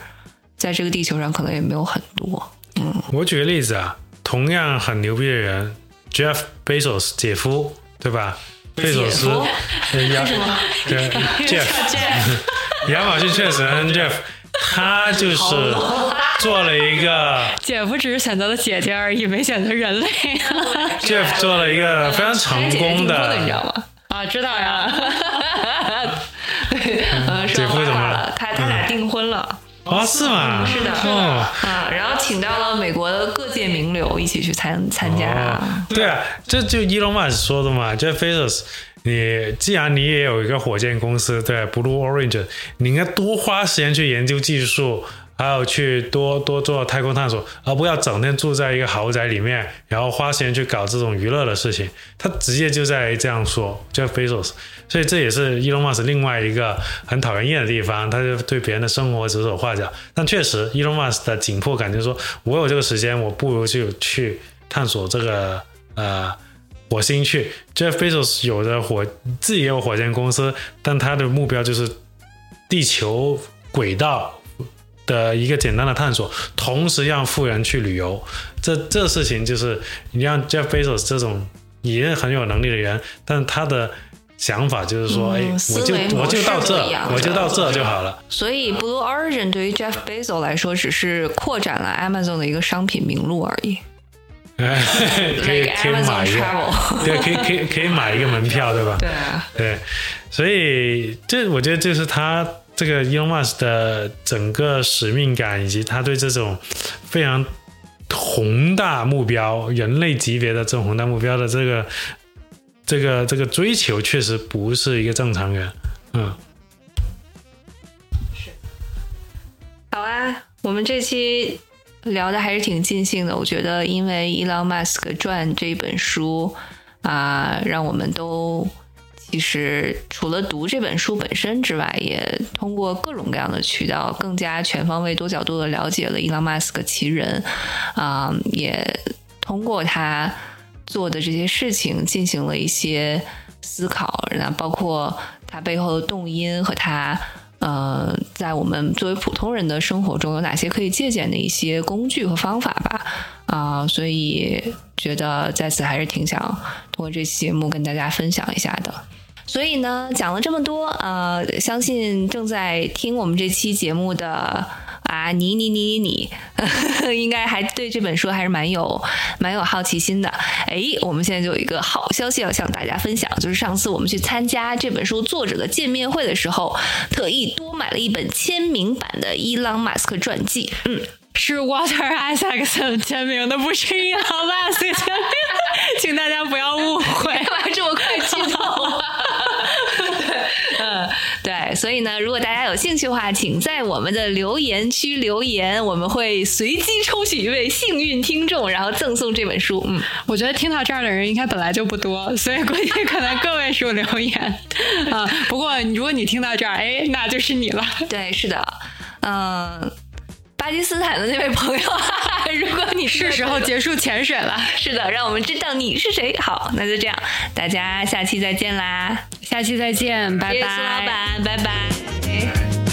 在这个地球上可能也没有很多。嗯，我举个例子啊，同样很牛逼的人，Jeff Bezos 姐夫，对吧？贝索斯，为 什么？对，Jeff，亚马逊确实 Jeff，他就是 做了一个姐夫，只是选择了姐姐而已，没选择人类。Jeff 做了一个非常成功的，你知道吗？啊，知道呀。对，呃，姐夫怎么了？他他俩订婚了。哦，是吗？是的，啊，然后请到了美国的各界名流一起去参参加。对啊，这就伊隆马斯说的嘛，就 Bezos，你既然你也有一个火箭公司，对，Blue Origin，你应该多花时间去研究技术。还有去多多做太空探索，而不要整天住在一个豪宅里面，然后花时间去搞这种娱乐的事情。他直接就在这样说，Jeff Bezos。所以这也是 Elon Musk 另外一个很讨人厌的地方，他就对别人的生活指手画脚。但确实，Elon Musk 的紧迫感就是说，我有这个时间，我不如就去探索这个呃火星去。Jeff Bezos 有的火自己也有火箭公司，但他的目标就是地球轨道。的一个简单的探索，同时让富人去旅游，这这事情就是你让 Jeff Bezos 这种也很有能力的人，但他的想法就是说，哎，我就我就到这，我就到这就好了。所以 Blue Origin 对于 Jeff Bezos 来说，只是扩展了 Amazon 的一个商品名录而已。哎，可以可以买一个，对，可以可以可以买一个门票，对吧？对对，所以这我觉得就是他。这个 Elon Musk 的整个使命感，以及他对这种非常宏大目标、人类级别的这种宏大目标的这个这个这个追求，确实不是一个正常人。嗯，是好啊，我们这期聊的还是挺尽兴的。我觉得，因为伊朗马斯克传这本书啊，让我们都其实除了读这本书本身之外，也通过各种各样的渠道，更加全方位、多角度的了解了伊朗马斯克其人啊，也通过他做的这些事情进行了一些思考，那包括他背后的动因和他。呃，在我们作为普通人的生活中，有哪些可以借鉴的一些工具和方法吧？啊，所以觉得在此还是挺想通过这期节目跟大家分享一下的。所以呢，讲了这么多，呃，相信正在听我们这期节目的。啊，你你你你你，应该还对这本书还是蛮有蛮有好奇心的。哎，我们现在就有一个好消息要向大家分享，就是上次我们去参加这本书作者的见面会的时候，特意多买了一本签名版的伊朗马斯克传记。嗯，是 Walter Isaacson 签名的，不是伊朗马斯克签名，请大家不要误会。干嘛这么快激动？所以呢，如果大家有兴趣的话，请在我们的留言区留言，我们会随机抽取一位幸运听众，然后赠送这本书。嗯，我觉得听到这儿的人应该本来就不多，所以估计可能个位数留言啊。不过如果你听到这儿，哎，那就是你了。对，是的，嗯。巴基斯坦的那位朋友，如果你是时候结束潜水了，是的，让我们知道你是谁。好，那就这样，大家下期再见啦！下期再见，拜拜，苏老板，拜拜。